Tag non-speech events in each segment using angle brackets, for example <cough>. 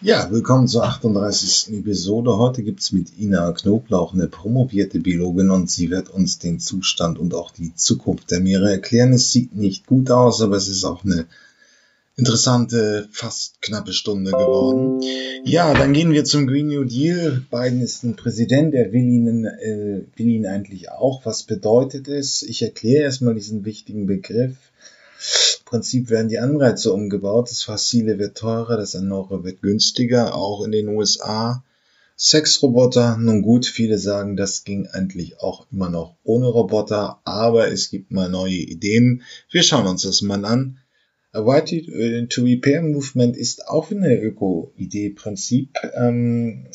Ja, willkommen zur 38. Episode. Heute gibt's mit Ina Knoblauch eine promovierte Biologin und sie wird uns den Zustand und auch die Zukunft der Meere erklären. Es sieht nicht gut aus, aber es ist auch eine interessante, fast knappe Stunde geworden. Ja, dann gehen wir zum Green New Deal. Biden ist ein Präsident, er will ihn, äh, will ihn eigentlich auch. Was bedeutet es? Ich erkläre erstmal diesen wichtigen Begriff. Prinzip werden die Anreize umgebaut. Das Fossile wird teurer, das Erneuerbare wird günstiger, auch in den USA. Sexroboter, nun gut, viele sagen, das ging eigentlich auch immer noch ohne Roboter, aber es gibt mal neue Ideen. Wir schauen uns das mal an. A White äh, to Repair Movement ist auch eine Öko-Idee-Prinzip. Ähm,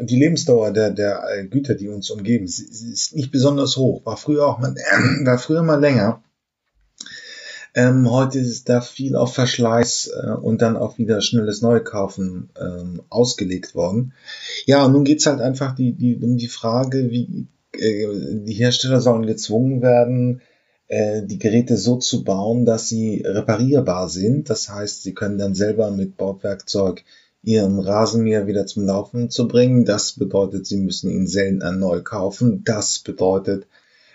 die Lebensdauer der, der Güter, die uns umgeben, ist nicht besonders hoch. War früher auch mal, äh, <clears throat> war früher mal länger. Ähm, heute ist da viel auf Verschleiß äh, und dann auch wieder schnelles Neukaufen ähm, ausgelegt worden. Ja, und nun geht's halt einfach die, die, um die Frage, wie äh, die Hersteller sollen gezwungen werden, äh, die Geräte so zu bauen, dass sie reparierbar sind. Das heißt, sie können dann selber mit Bordwerkzeug ihren Rasenmäher wieder zum Laufen zu bringen. Das bedeutet, sie müssen ihn seltener neu kaufen. Das bedeutet,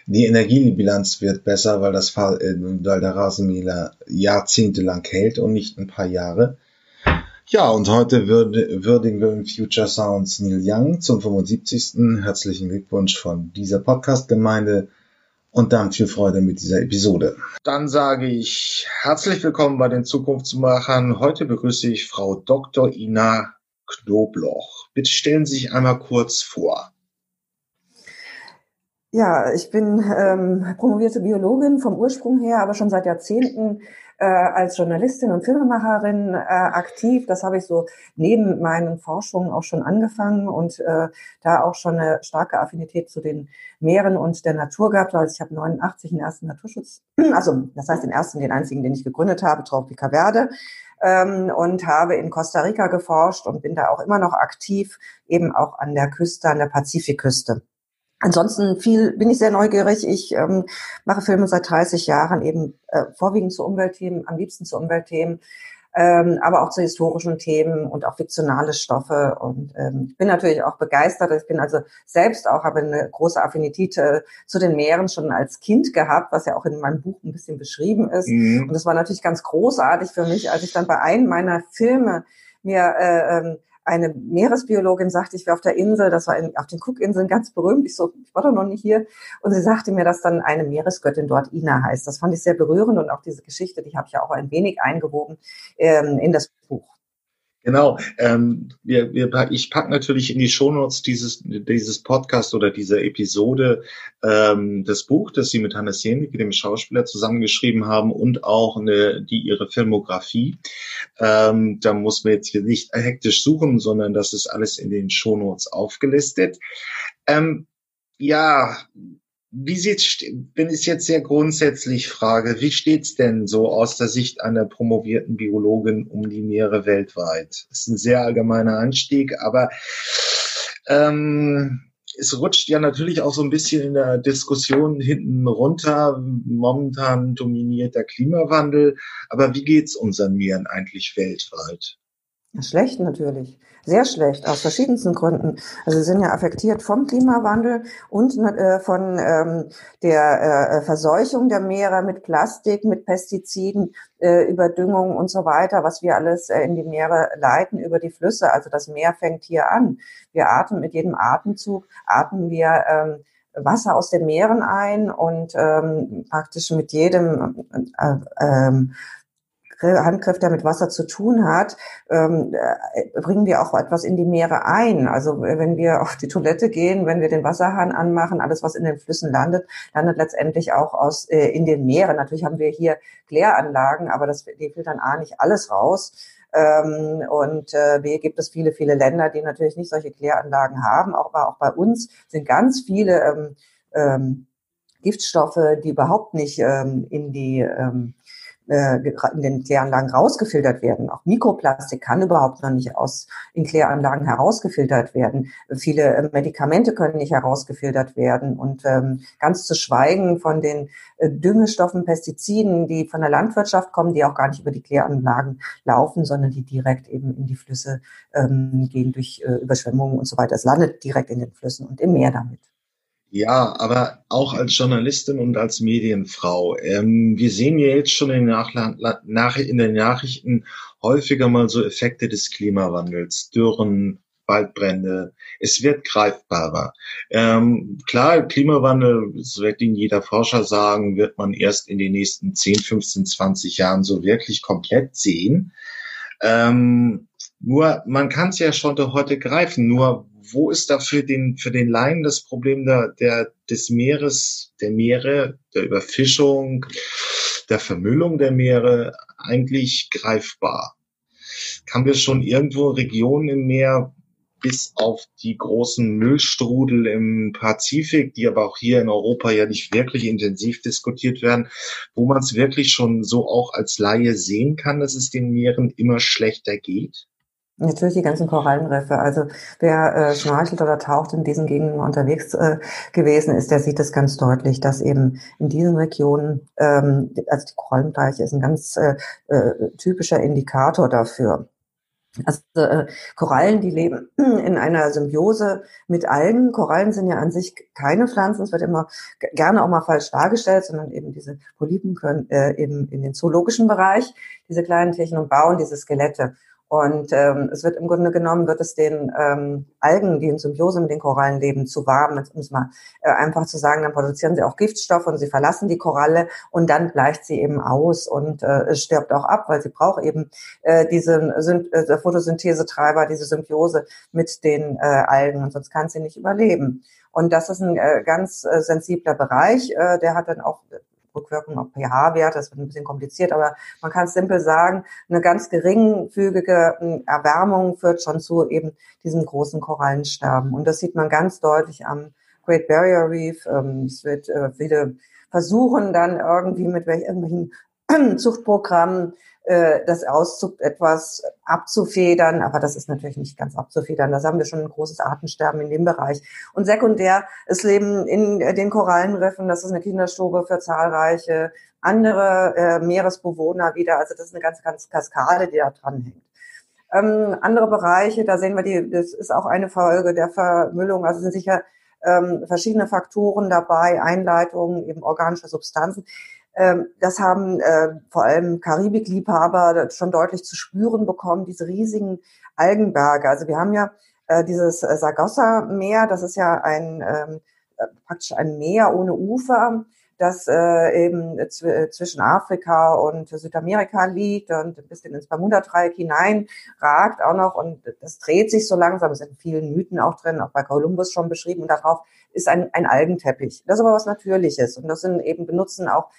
die Energiebilanz wird besser, weil, das, äh, weil der Rasenmäher jahrzehntelang hält und nicht ein paar Jahre. Ja, und heute würdigen wir im Future Sounds Neil Young zum 75. Herzlichen Glückwunsch von dieser Podcast-Gemeinde und dann viel Freude mit dieser Episode. Dann sage ich herzlich willkommen bei den Zukunftsmachern. Heute begrüße ich Frau Dr. Ina Knobloch. Bitte stellen Sie sich einmal kurz vor. Ja, ich bin ähm, promovierte Biologin vom Ursprung her, aber schon seit Jahrzehnten äh, als Journalistin und Filmemacherin äh, aktiv. Das habe ich so neben meinen Forschungen auch schon angefangen und äh, da auch schon eine starke Affinität zu den Meeren und der Natur gehabt. Also ich habe 89 den ersten Naturschutz, <clears throat> also das heißt den ersten, den einzigen, den ich gegründet habe, Tropica Verde ähm, und habe in Costa Rica geforscht und bin da auch immer noch aktiv, eben auch an der Küste, an der Pazifikküste. Ansonsten viel bin ich sehr neugierig. Ich ähm, mache Filme seit 30 Jahren eben äh, vorwiegend zu Umweltthemen, am liebsten zu Umweltthemen, ähm, aber auch zu historischen Themen und auch fiktionale Stoffe. Und ähm, ich bin natürlich auch begeistert. Ich bin also selbst auch, habe eine große Affinität äh, zu den Meeren schon als Kind gehabt, was ja auch in meinem Buch ein bisschen beschrieben ist. Mhm. Und das war natürlich ganz großartig für mich, als ich dann bei einem meiner Filme mir äh, ähm, eine Meeresbiologin sagte, ich wäre auf der Insel, das war in, auf den Cookinseln ganz berühmt. Ich so, ich war doch noch nicht hier. Und sie sagte mir, dass dann eine Meeresgöttin dort Ina heißt. Das fand ich sehr berührend und auch diese Geschichte, die habe ich ja auch ein wenig eingewoben ähm, in das Buch. Genau. Ähm, wir, wir, ich pack natürlich in die Shownotes dieses, dieses Podcast oder dieser Episode ähm, das Buch, das Sie mit Hannes Jenicke, dem Schauspieler, zusammengeschrieben haben und auch eine, die ihre Filmografie. Ähm, da muss man jetzt hier nicht hektisch suchen, sondern das ist alles in den Shownotes aufgelistet. Ähm, ja, wie sieht's, wenn ich jetzt sehr grundsätzlich frage, wie steht's denn so aus der Sicht einer promovierten Biologin um die Meere weltweit? Das ist ein sehr allgemeiner Anstieg, aber ähm, es rutscht ja natürlich auch so ein bisschen in der Diskussion hinten runter. Momentan dominiert der Klimawandel, aber wie geht's unseren Meeren eigentlich weltweit? Schlecht natürlich. Sehr schlecht, aus verschiedensten Gründen. Also sie sind ja affektiert vom Klimawandel und äh, von ähm, der äh, Verseuchung der Meere mit Plastik, mit Pestiziden, äh, Überdüngung und so weiter, was wir alles äh, in die Meere leiten über die Flüsse. Also das Meer fängt hier an. Wir atmen mit jedem Atemzug, atmen wir ähm, Wasser aus den Meeren ein und ähm, praktisch mit jedem äh, ähm, Handgriff, der mit Wasser zu tun hat, ähm, äh, bringen wir auch etwas in die Meere ein. Also wenn wir auf die Toilette gehen, wenn wir den Wasserhahn anmachen, alles, was in den Flüssen landet, landet letztendlich auch aus äh, in den Meeren. Natürlich haben wir hier Kläranlagen, aber das, die filtern A nicht alles raus. Ähm, und äh, B gibt es viele, viele Länder, die natürlich nicht solche Kläranlagen haben. Auch, aber auch bei uns sind ganz viele ähm, ähm, Giftstoffe, die überhaupt nicht ähm, in die ähm, äh, in den Kläranlagen rausgefiltert werden. Auch Mikroplastik kann überhaupt noch nicht aus in Kläranlagen herausgefiltert werden. Viele äh, Medikamente können nicht herausgefiltert werden und ähm, ganz zu schweigen von den äh, Düngestoffen, Pestiziden, die von der Landwirtschaft kommen, die auch gar nicht über die Kläranlagen laufen, sondern die direkt eben in die Flüsse ähm, gehen durch äh, Überschwemmungen und so weiter. Es landet direkt in den Flüssen und im Meer damit. Ja, aber auch als Journalistin und als Medienfrau. Ähm, wir sehen ja jetzt schon in, Nach in den Nachrichten häufiger mal so Effekte des Klimawandels, Dürren, Waldbrände. Es wird greifbarer. Ähm, klar, Klimawandel, das wird Ihnen jeder Forscher sagen, wird man erst in den nächsten 10, 15, 20 Jahren so wirklich komplett sehen. Ähm, nur man kann es ja schon heute greifen. Nur wo ist da für den, für den Laien das Problem der, der, des Meeres, der Meere, der Überfischung, der Vermüllung der Meere eigentlich greifbar? Kann wir schon irgendwo Regionen im Meer bis auf die großen Müllstrudel im Pazifik, die aber auch hier in Europa ja nicht wirklich intensiv diskutiert werden, wo man es wirklich schon so auch als Laie sehen kann, dass es den Meeren immer schlechter geht? Natürlich die ganzen Korallenriffe. Also wer äh, schnorchelt oder taucht in diesen Gegenden unterwegs äh, gewesen ist, der sieht es ganz deutlich, dass eben in diesen Regionen, ähm, also die Korallenbleiche ist ein ganz äh, äh, typischer Indikator dafür. Also äh, Korallen, die leben <clears throat> in einer Symbiose mit Algen. Korallen sind ja an sich keine Pflanzen. Es wird immer gerne auch mal falsch dargestellt, sondern eben diese Polypen können äh, eben in den zoologischen Bereich, diese kleinen Tierchen und bauen diese Skelette. Und ähm, es wird im Grunde genommen, wird es den ähm, Algen, die in Symbiose mit den Korallen leben, zu warm, um es mal äh, einfach zu sagen, dann produzieren sie auch Giftstoffe und sie verlassen die Koralle und dann bleicht sie eben aus und äh, stirbt auch ab, weil sie braucht eben äh, diesen äh, Photosynthesetreiber, diese Symbiose mit den äh, Algen. Und sonst kann sie nicht überleben. Und das ist ein äh, ganz äh, sensibler Bereich, äh, der hat dann auch Rückwirkung auf pH-Werte, das wird ein bisschen kompliziert, aber man kann es simpel sagen, eine ganz geringfügige hm, Erwärmung führt schon zu eben diesem großen Korallensterben. Und das sieht man ganz deutlich am Great Barrier Reef. Ähm, es wird äh, viele versuchen dann irgendwie mit irgendwelchen <clears throat> Zuchtprogrammen äh, das Auszug etwas abzufedern, aber das ist natürlich nicht ganz abzufedern. Da haben wir schon ein großes Artensterben in dem Bereich. Und sekundär, es leben in den Korallenriffen, das ist eine Kinderstube für zahlreiche andere äh, Meeresbewohner wieder. Also das ist eine ganz, ganz Kaskade, die da dran hängt. Ähm, andere Bereiche, da sehen wir die, das ist auch eine Folge der Vermüllung. Also sind sicher ähm, verschiedene Faktoren dabei, Einleitungen, eben organische Substanzen. Ähm, das haben äh, vor allem Karibikliebhaber schon deutlich zu spüren bekommen, diese riesigen Algenberge. Also wir haben ja äh, dieses äh, Sargasso-Meer, das ist ja ein ähm, praktisch ein Meer ohne Ufer, das äh, eben zwischen Afrika und Südamerika liegt und ein bisschen ins Bermuda-Dreieck hinein ragt auch noch und das dreht sich so langsam. Es sind vielen Mythen auch drin, auch bei Kolumbus schon beschrieben. Und darauf ist ein, ein Algenteppich. Das ist aber was Natürliches und das sind eben benutzen auch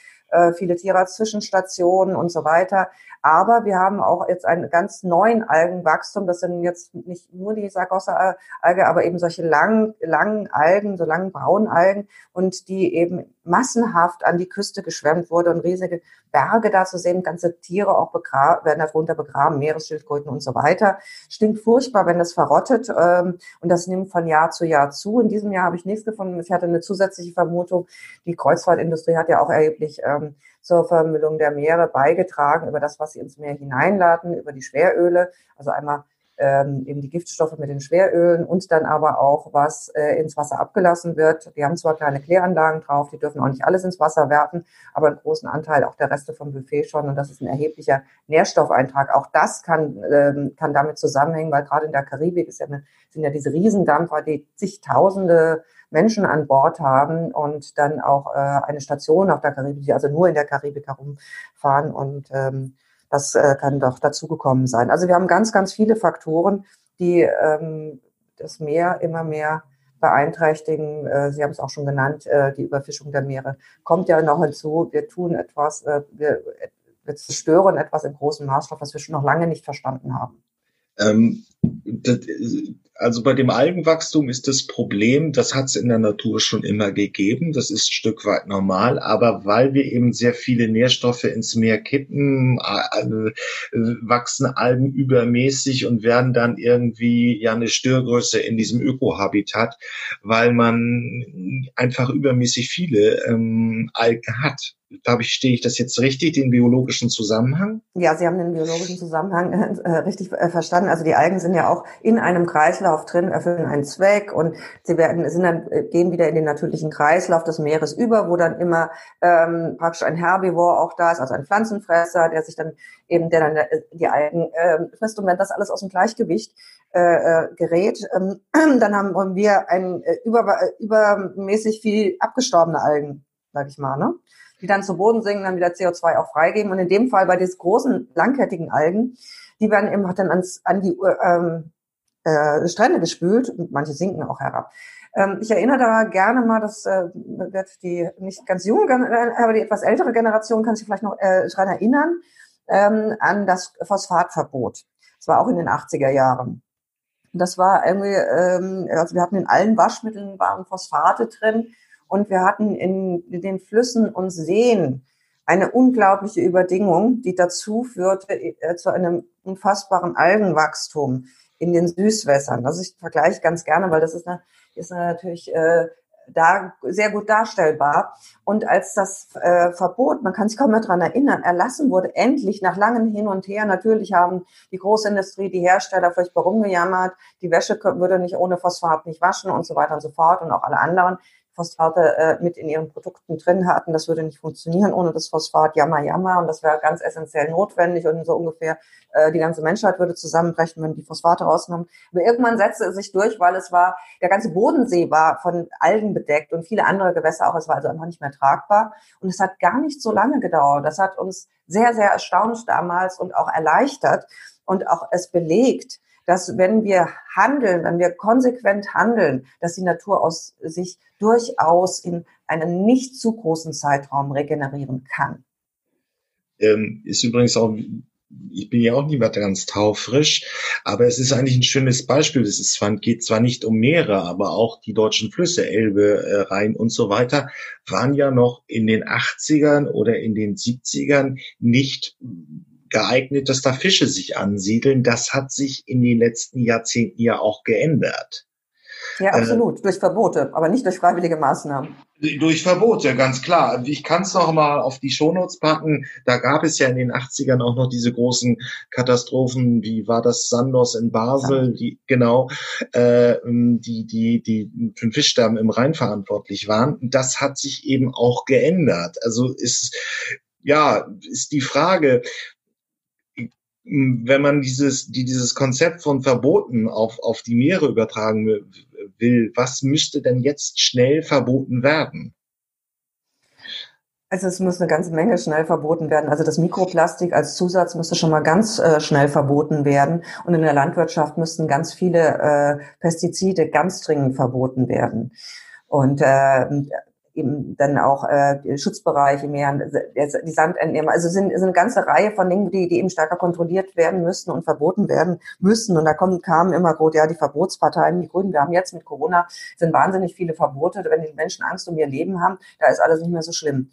viele Tierarzt-Zwischenstationen und so weiter. Aber wir haben auch jetzt einen ganz neuen Algenwachstum. Das sind jetzt nicht nur die Sargossa-Alge, aber eben solche langen, langen Algen, so langen braunen Algen und die eben massenhaft an die Küste geschwemmt wurde und riesige Berge da zu sehen, ganze Tiere auch werden darunter begraben, Meeresschildkröten und so weiter. Stinkt furchtbar, wenn das verrottet ähm, und das nimmt von Jahr zu Jahr zu. In diesem Jahr habe ich nichts gefunden. Ich hatte eine zusätzliche Vermutung. Die Kreuzfahrtindustrie hat ja auch erheblich ähm, zur Vermüllung der Meere beigetragen über das, was sie ins Meer hineinladen, über die Schweröle. Also einmal ähm, eben die Giftstoffe mit den Schwerölen und dann aber auch, was äh, ins Wasser abgelassen wird. Die haben zwar kleine Kläranlagen drauf, die dürfen auch nicht alles ins Wasser werfen, aber einen großen Anteil auch der Reste vom Buffet schon und das ist ein erheblicher Nährstoffeintrag. Auch das kann, ähm, kann damit zusammenhängen, weil gerade in der Karibik ist ja eine, sind ja diese Riesendampfer, die zigtausende Menschen an Bord haben und dann auch äh, eine Station auf der Karibik, die also nur in der Karibik herumfahren und ähm, das äh, kann doch dazugekommen sein. Also wir haben ganz, ganz viele Faktoren, die ähm, das Meer immer mehr beeinträchtigen. Äh, Sie haben es auch schon genannt, äh, die Überfischung der Meere kommt ja noch hinzu. Wir tun etwas, äh, wir, wir zerstören etwas im großen Maßstab, was wir schon noch lange nicht verstanden haben. Ähm, das, also bei dem Algenwachstum ist das Problem, das hat es in der Natur schon immer gegeben, das ist ein Stück weit normal, aber weil wir eben sehr viele Nährstoffe ins Meer kippen, äh, wachsen Algen übermäßig und werden dann irgendwie ja eine Störgröße in diesem Ökohabitat, weil man einfach übermäßig viele ähm, Algen hat glaube ich, stehe ich das jetzt richtig, den biologischen Zusammenhang? Ja, Sie haben den biologischen Zusammenhang äh, richtig äh, verstanden. Also die Algen sind ja auch in einem Kreislauf drin, erfüllen einen Zweck und sie werden, sind dann, äh, gehen wieder in den natürlichen Kreislauf des Meeres über, wo dann immer ähm, praktisch ein Herbivor auch da ist, also ein Pflanzenfresser, der sich dann eben, der dann äh, die Algen äh, frisst und wenn das alles aus dem Gleichgewicht äh, äh gerät, ähm, <clears throat> dann haben wir ein äh, über, übermäßig viel abgestorbene Algen, sag ich mal, ne? die dann zu Boden sinken, dann wieder CO2 auch freigeben. Und in dem Fall bei diesen großen, langkettigen Algen, die werden eben dann ans, an die ähm, äh, Strände gespült und manche sinken auch herab. Ähm, ich erinnere da gerne mal, das äh, wird die nicht ganz junge, äh, aber die etwas ältere Generation kann sich vielleicht noch äh, daran erinnern, ähm, an das Phosphatverbot. Das war auch in den 80er Jahren. Das war irgendwie, ähm, also wir hatten in allen Waschmitteln waren Phosphate drin und wir hatten in, den Flüssen und Seen eine unglaubliche Überdingung, die dazu führte äh, zu einem unfassbaren Algenwachstum in den Süßwässern. Also ich vergleiche ganz gerne, weil das ist, eine, ist natürlich äh, da sehr gut darstellbar. Und als das äh, Verbot, man kann sich kaum mehr dran erinnern, erlassen wurde, endlich nach langem Hin und Her, natürlich haben die Großindustrie, die Hersteller furchtbar rumgejammert, die Wäsche würde nicht ohne Phosphat nicht waschen und so weiter und so fort und auch alle anderen. Phosphate äh, mit in ihren Produkten drin hatten. Das würde nicht funktionieren ohne das Phosphat. Jammer, jammer. Und das wäre ganz essentiell notwendig. Und so ungefähr äh, die ganze Menschheit würde zusammenbrechen, wenn die Phosphate rausgenommen. Aber irgendwann setzte es sich durch, weil es war, der ganze Bodensee war von Algen bedeckt und viele andere Gewässer auch. Es war also einfach nicht mehr tragbar. Und es hat gar nicht so lange gedauert. Das hat uns sehr, sehr erstaunt damals und auch erleichtert und auch es belegt, dass wenn wir handeln, wenn wir konsequent handeln, dass die Natur aus sich durchaus in einem nicht zu großen Zeitraum regenerieren kann. Ähm, ist übrigens auch ich bin ja auch nie mehr ganz taufrisch, aber es ist eigentlich ein schönes Beispiel. Es ist geht zwar nicht um Meere, aber auch die deutschen Flüsse, Elbe, äh, Rhein und so weiter, waren ja noch in den 80ern oder in den 70ern nicht geeignet, dass da Fische sich ansiedeln. Das hat sich in den letzten Jahrzehnten ja auch geändert. Ja, äh, absolut. Äh, durch Verbote, aber nicht durch freiwillige Maßnahmen. Durch Verbote, ganz klar. Ich kann es noch mal auf die Shownotes packen. Da gab es ja in den 80ern auch noch diese großen Katastrophen. Wie war das? Sandos in Basel, die, genau, äh, die, die, die für den Fischsterben im Rhein verantwortlich waren. Das hat sich eben auch geändert. Also ist, ja, ist die Frage, wenn man dieses, die, dieses Konzept von Verboten auf, auf die Meere übertragen will, was müsste denn jetzt schnell verboten werden? Also es muss eine ganze Menge schnell verboten werden. Also das Mikroplastik als Zusatz müsste schon mal ganz äh, schnell verboten werden. Und in der Landwirtschaft müssten ganz viele äh, Pestizide ganz dringend verboten werden. Und äh, eben dann auch äh, Schutzbereiche mehr, die Sandentnehmer. Also sind, sind eine ganze Reihe von Dingen, die, die eben stärker kontrolliert werden müssen und verboten werden müssen. Und da kommen, kamen immer gut, ja, die Verbotsparteien, die Grünen. Wir haben jetzt mit Corona sind wahnsinnig viele Verbote. Wenn die Menschen Angst um ihr Leben haben, da ist alles nicht mehr so schlimm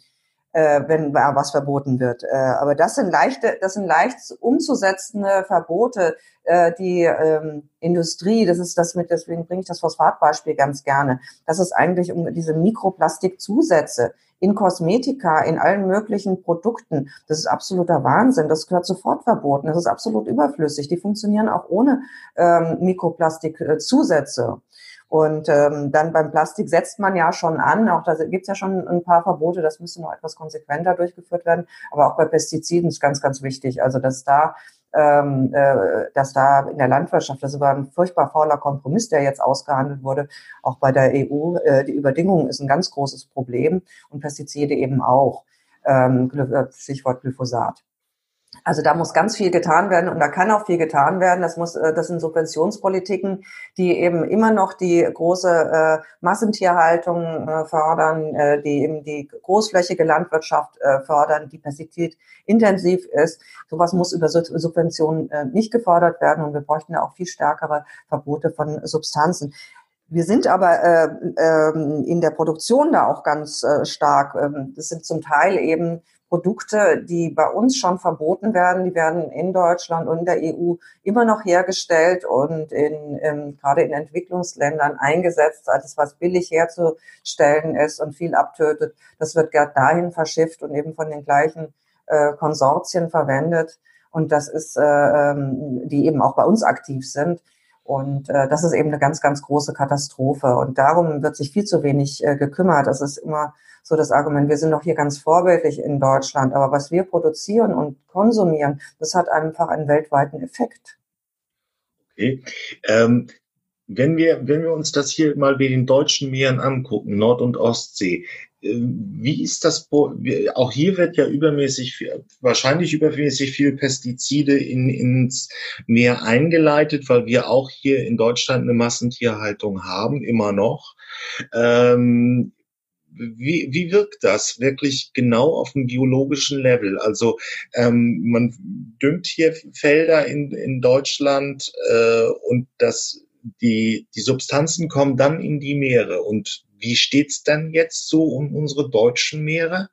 äh, wenn was verboten wird. Äh, aber das sind leichte, das sind leicht umzusetzende Verbote, äh, die ähm, Industrie, das ist das mit, deswegen bringe ich das Phosphatbeispiel ganz gerne. Das ist eigentlich um diese Mikroplastikzusätze in Kosmetika, in allen möglichen Produkten. Das ist absoluter Wahnsinn. Das gehört sofort verboten. Das ist absolut überflüssig. Die funktionieren auch ohne ähm, Mikroplastikzusätze. Und ähm, dann beim Plastik setzt man ja schon an, auch da gibt es ja schon ein paar Verbote, das müsste noch etwas konsequenter durchgeführt werden. Aber auch bei Pestiziden ist ganz, ganz wichtig. Also dass da ähm, äh, dass da in der Landwirtschaft, das war ein furchtbar fauler Kompromiss, der jetzt ausgehandelt wurde, auch bei der EU, äh, die Überdingung ist ein ganz großes Problem und Pestizide eben auch, ähm, Stichwort Glyphosat. Also da muss ganz viel getan werden und da kann auch viel getan werden. Das muss, äh, das sind Subventionspolitiken, die eben immer noch die große äh, Massentierhaltung äh, fördern, äh, die eben die großflächige Landwirtschaft äh, fördern, die pestizidintensiv ist. Sowas muss über Subventionen äh, nicht gefördert werden und wir bräuchten da auch viel stärkere Verbote von Substanzen. Wir sind aber äh, äh, in der Produktion da auch ganz äh, stark. Ähm, das sind zum Teil eben Produkte, die bei uns schon verboten werden, die werden in Deutschland und in der EU immer noch hergestellt und in, in, gerade in Entwicklungsländern eingesetzt, als was billig herzustellen ist und viel abtötet. Das wird gerade dahin verschifft und eben von den gleichen äh, Konsortien verwendet. Und das ist, äh, ähm, die eben auch bei uns aktiv sind. Und äh, das ist eben eine ganz, ganz große Katastrophe. Und darum wird sich viel zu wenig äh, gekümmert. Das ist immer so das Argument, wir sind doch hier ganz vorbildlich in Deutschland, aber was wir produzieren und konsumieren, das hat einfach einen weltweiten Effekt. Okay. Ähm, wenn wir, wenn wir uns das hier mal wie den deutschen Meeren angucken, Nord- und Ostsee, wie ist das? Auch hier wird ja übermäßig, wahrscheinlich übermäßig viel Pestizide in, ins Meer eingeleitet, weil wir auch hier in Deutschland eine Massentierhaltung haben, immer noch. Ähm, wie, wie wirkt das wirklich genau auf dem biologischen Level? Also ähm, man düngt hier Felder in, in Deutschland äh, und das, die, die Substanzen kommen dann in die Meere. Und wie steht's dann jetzt so um unsere deutschen Meere?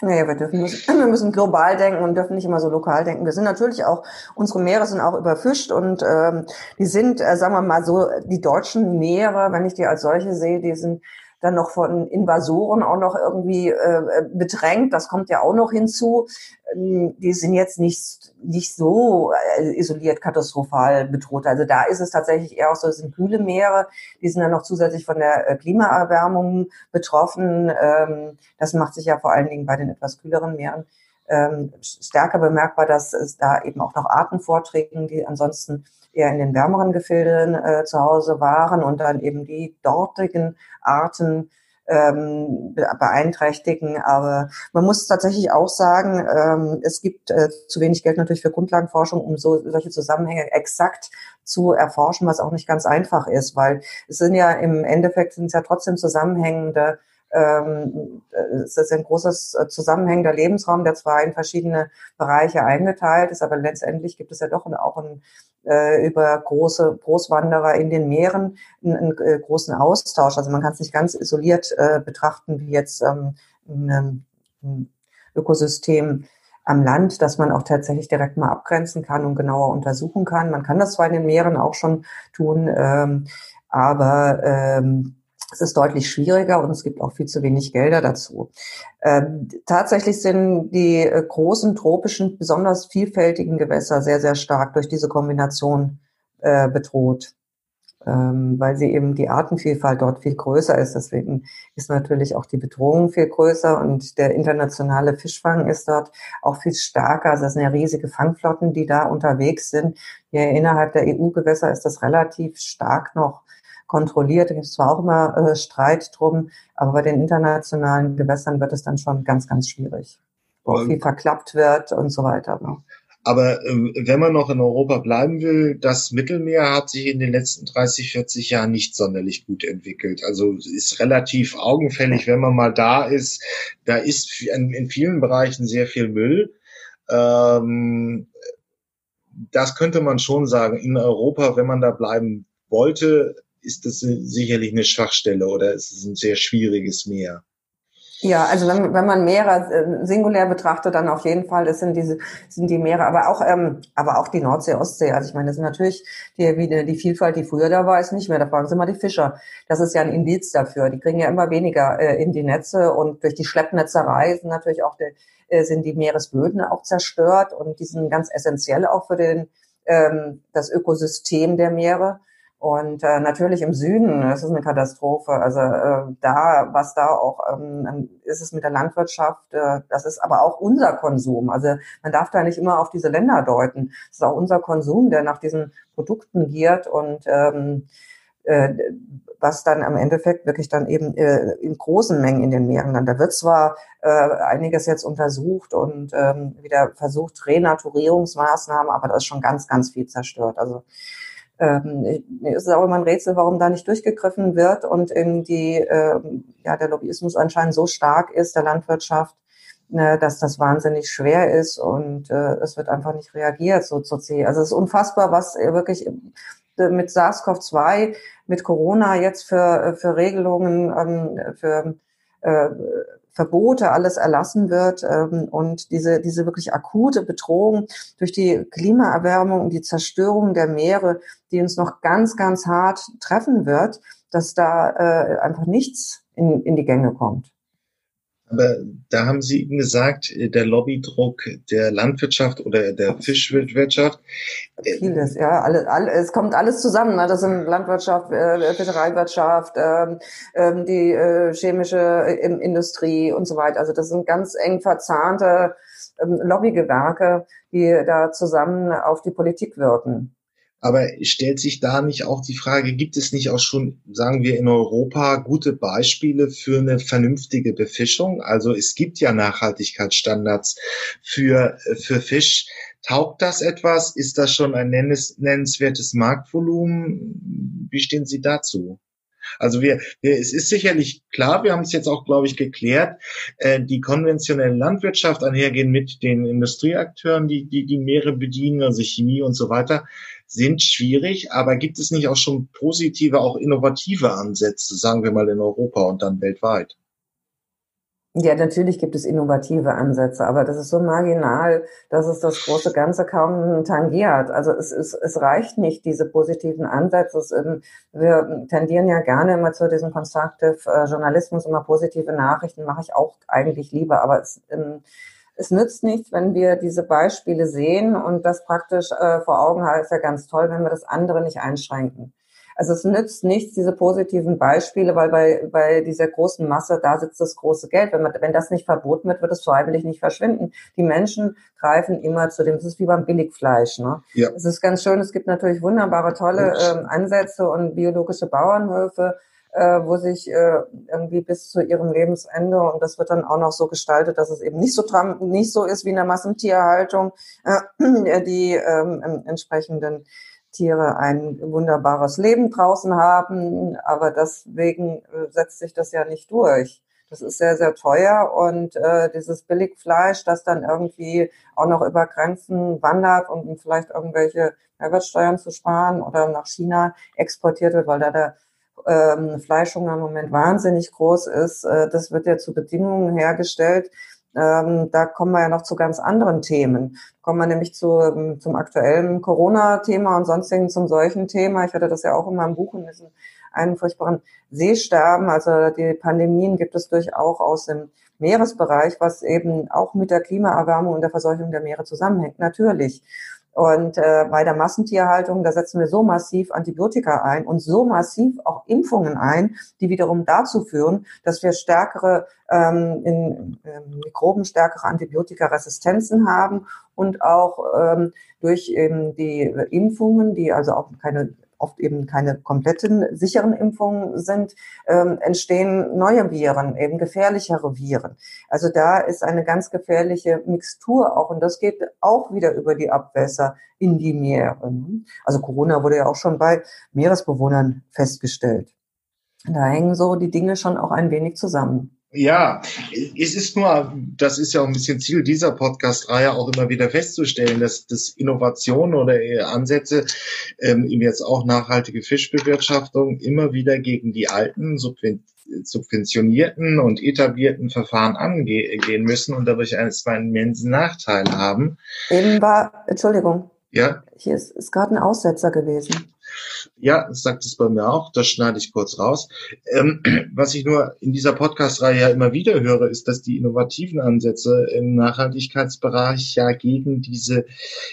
Naja, wir dürfen wir müssen global denken und dürfen nicht immer so lokal denken. Wir sind natürlich auch, unsere Meere sind auch überfischt und ähm, die sind, äh, sagen wir mal so, die deutschen Meere, wenn ich die als solche sehe, die sind dann noch von Invasoren auch noch irgendwie äh, bedrängt. Das kommt ja auch noch hinzu. Ähm, die sind jetzt nicht, nicht so äh, isoliert katastrophal bedroht. Also da ist es tatsächlich eher auch so, es sind kühle Meere, die sind dann noch zusätzlich von der äh, Klimaerwärmung betroffen. Ähm, das macht sich ja vor allen Dingen bei den etwas kühleren Meeren ähm, stärker bemerkbar, dass es da eben auch noch Arten vorträgen, die ansonsten eher in den wärmeren Gefilden äh, zu Hause waren und dann eben die dortigen Arten ähm, beeinträchtigen. Aber man muss tatsächlich auch sagen, ähm, es gibt äh, zu wenig Geld natürlich für Grundlagenforschung, um so, solche Zusammenhänge exakt zu erforschen, was auch nicht ganz einfach ist, weil es sind ja im Endeffekt sind es ja trotzdem zusammenhängende es ist ein großes äh, zusammenhängender Lebensraum, der zwar in verschiedene Bereiche eingeteilt ist, aber letztendlich gibt es ja doch auch ein, äh, über große Großwanderer in den Meeren einen, einen äh, großen Austausch. Also man kann es nicht ganz isoliert äh, betrachten wie jetzt ähm, ein, ein Ökosystem am Land, dass man auch tatsächlich direkt mal abgrenzen kann und genauer untersuchen kann. Man kann das zwar in den Meeren auch schon tun, ähm, aber ähm, es ist deutlich schwieriger und es gibt auch viel zu wenig Gelder dazu. Ähm, tatsächlich sind die äh, großen tropischen, besonders vielfältigen Gewässer sehr, sehr stark durch diese Kombination äh, bedroht, ähm, weil sie eben die Artenvielfalt dort viel größer ist. Deswegen ist natürlich auch die Bedrohung viel größer und der internationale Fischfang ist dort auch viel stärker. Also das sind ja riesige Fangflotten, die da unterwegs sind. Hier innerhalb der EU-Gewässer ist das relativ stark noch kontrolliert. Da gibt es zwar auch immer äh, Streit drum, aber bei den internationalen Gewässern wird es dann schon ganz, ganz schwierig, wo viel verklappt wird und so weiter. Ne? Aber äh, wenn man noch in Europa bleiben will, das Mittelmeer hat sich in den letzten 30, 40 Jahren nicht sonderlich gut entwickelt. Also ist relativ augenfällig, wenn man mal da ist. Da ist in, in vielen Bereichen sehr viel Müll. Ähm, das könnte man schon sagen. In Europa, wenn man da bleiben wollte, ist das sicherlich eine Schwachstelle oder ist es ein sehr schwieriges Meer. Ja, also wenn, wenn man Meere äh, singulär betrachtet, dann auf jeden Fall, das sind diese, sind die Meere, aber auch, ähm, aber auch die Nordsee, Ostsee. Also ich meine, das ist natürlich die, die, die Vielfalt, die früher da war, ist nicht mehr. Da fragen Sie mal die Fischer. Das ist ja ein Indiz dafür. Die kriegen ja immer weniger äh, in die Netze und durch die Schleppnetzerei sind natürlich auch die, äh, sind die Meeresböden auch zerstört und die sind ganz essentiell auch für den, ähm, das Ökosystem der Meere. Und äh, natürlich im Süden, das ist eine Katastrophe. Also äh, da, was da auch ähm, ist es mit der Landwirtschaft, äh, das ist aber auch unser Konsum. Also man darf da nicht immer auf diese Länder deuten. Es ist auch unser Konsum, der nach diesen Produkten giert und ähm, äh, was dann am Endeffekt wirklich dann eben äh, in großen Mengen in den Meeren dann. Da wird zwar äh, einiges jetzt untersucht und ähm, wieder versucht, Renaturierungsmaßnahmen, aber da ist schon ganz, ganz viel zerstört. Also ähm, mir ist es auch immer ein Rätsel, warum da nicht durchgegriffen wird und in die, äh, ja, der Lobbyismus anscheinend so stark ist, der Landwirtschaft, äh, dass das wahnsinnig schwer ist und äh, es wird einfach nicht reagiert, so zu sehen. Also es ist unfassbar, was wirklich mit SARS-CoV-2, mit Corona jetzt für, für Regelungen, ähm, für äh, Verbote alles erlassen wird ähm, und diese, diese wirklich akute Bedrohung durch die Klimaerwärmung und die Zerstörung der Meere, die uns noch ganz, ganz hart treffen wird, dass da äh, einfach nichts in, in die Gänge kommt. Aber da haben Sie eben gesagt, äh, der Lobbydruck der Landwirtschaft oder der Fischwirtschaft. Äh, Vieles, ja. Alle, alle, es kommt alles zusammen. Ne? Das sind Landwirtschaft, äh, Fischereiwirtschaft, ähm, ähm, die äh, chemische äh, Industrie und so weiter. Also das sind ganz eng verzahnte ähm, Lobbygewerke, die da zusammen auf die Politik wirken. Aber stellt sich da nicht auch die Frage, gibt es nicht auch schon, sagen wir, in Europa gute Beispiele für eine vernünftige Befischung? Also es gibt ja Nachhaltigkeitsstandards für, für Fisch. Taugt das etwas? Ist das schon ein nennenswertes Marktvolumen? Wie stehen Sie dazu? Also wir, wir, es ist sicherlich klar, wir haben es jetzt auch, glaube ich, geklärt, äh, die konventionelle Landwirtschaft einhergehen mit den Industrieakteuren, die, die die Meere bedienen, also Chemie und so weiter, sind schwierig, aber gibt es nicht auch schon positive, auch innovative Ansätze, sagen wir mal in Europa und dann weltweit? Ja, natürlich gibt es innovative Ansätze, aber das ist so marginal, dass es das große Ganze kaum tangiert. Also es, es, es reicht nicht, diese positiven Ansätze. Ähm, wir tendieren ja gerne immer zu diesem Constructive äh, Journalismus, immer positive Nachrichten, mache ich auch eigentlich lieber, aber es, ähm, es nützt nichts, wenn wir diese Beispiele sehen und das praktisch äh, vor Augen haben, ist ja ganz toll, wenn wir das andere nicht einschränken. Also es nützt nichts, diese positiven Beispiele, weil bei, bei dieser großen Masse, da sitzt das große Geld. Wenn, man, wenn das nicht verboten wird, wird es freiwillig nicht verschwinden. Die Menschen greifen immer zu dem, das ist wie beim Billigfleisch. Ne? Ja. Es ist ganz schön, es gibt natürlich wunderbare, tolle ähm, Ansätze und biologische Bauernhöfe, äh, wo sich äh, irgendwie bis zu ihrem Lebensende und das wird dann auch noch so gestaltet, dass es eben nicht so nicht so ist wie in der Massentierhaltung, äh, <clears throat> die ähm, entsprechenden Tiere ein wunderbares Leben draußen haben, aber deswegen äh, setzt sich das ja nicht durch. Das ist sehr, sehr teuer und äh, dieses Billigfleisch, das dann irgendwie auch noch über Grenzen wandert um vielleicht irgendwelche Mehrwertsteuern zu sparen oder nach China exportiert wird, weil da der ähm, Fleischhunger im Moment wahnsinnig groß ist. Äh, das wird ja zu Bedingungen hergestellt. Ähm, da kommen wir ja noch zu ganz anderen Themen. Kommen wir nämlich zu, ähm, zum aktuellen Corona-Thema und sonstigen zum solchen Thema. Ich hatte das ja auch in meinem Buch in diesem einen furchtbaren Seesterben. Also die Pandemien gibt es durchaus aus dem Meeresbereich, was eben auch mit der Klimaerwärmung und der Verseuchung der Meere zusammenhängt. Natürlich. Und äh, bei der Massentierhaltung, da setzen wir so massiv Antibiotika ein und so massiv auch Impfungen ein, die wiederum dazu führen, dass wir stärkere, ähm, in ähm, Mikroben stärkere Antibiotikaresistenzen haben und auch ähm, durch eben die Impfungen, die also auch keine oft eben keine kompletten sicheren Impfungen sind, ähm, entstehen neue Viren, eben gefährlichere Viren. Also da ist eine ganz gefährliche Mixtur auch und das geht auch wieder über die Abwässer in die Meere. Also Corona wurde ja auch schon bei Meeresbewohnern festgestellt. Da hängen so die Dinge schon auch ein wenig zusammen. Ja, es ist nur, das ist ja auch ein bisschen Ziel dieser Podcast-Reihe, auch immer wieder festzustellen, dass, dass Innovationen oder Ansätze, ähm, eben jetzt auch nachhaltige Fischbewirtschaftung, immer wieder gegen die alten, subventionierten und etablierten Verfahren angehen müssen und dadurch einen, einen immensen Nachteil haben. Eben war, Entschuldigung. Ja. Hier ist, ist gerade ein Aussetzer gewesen. Ja, sagt es bei mir auch. Das schneide ich kurz raus. Ähm, <clears throat> was ich nur in dieser Podcast-Reihe ja immer wieder höre, ist, dass die innovativen Ansätze im Nachhaltigkeitsbereich ja gegen diese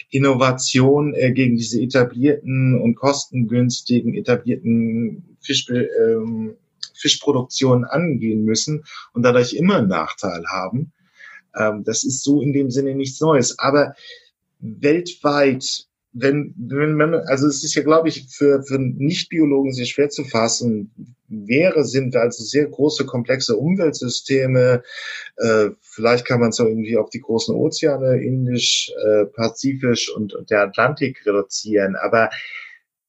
Innovation, äh, gegen diese etablierten und kostengünstigen etablierten Fisch, ähm, Fischproduktionen angehen müssen und dadurch immer einen Nachteil haben. Ähm, das ist so in dem Sinne nichts Neues. Aber weltweit wenn, wenn man, also es ist ja, glaube ich, für, für Nichtbiologen sehr schwer zu fassen, wäre, sind also sehr große, komplexe Umweltsysteme. Äh, vielleicht kann man es irgendwie auf die großen Ozeane, Indisch, äh, Pazifisch und, und der Atlantik reduzieren. Aber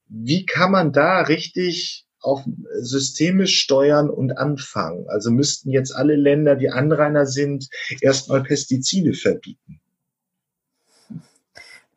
wie kann man da richtig auf systemisch steuern und anfangen? Also müssten jetzt alle Länder, die Anrainer sind, erstmal Pestizide verbieten.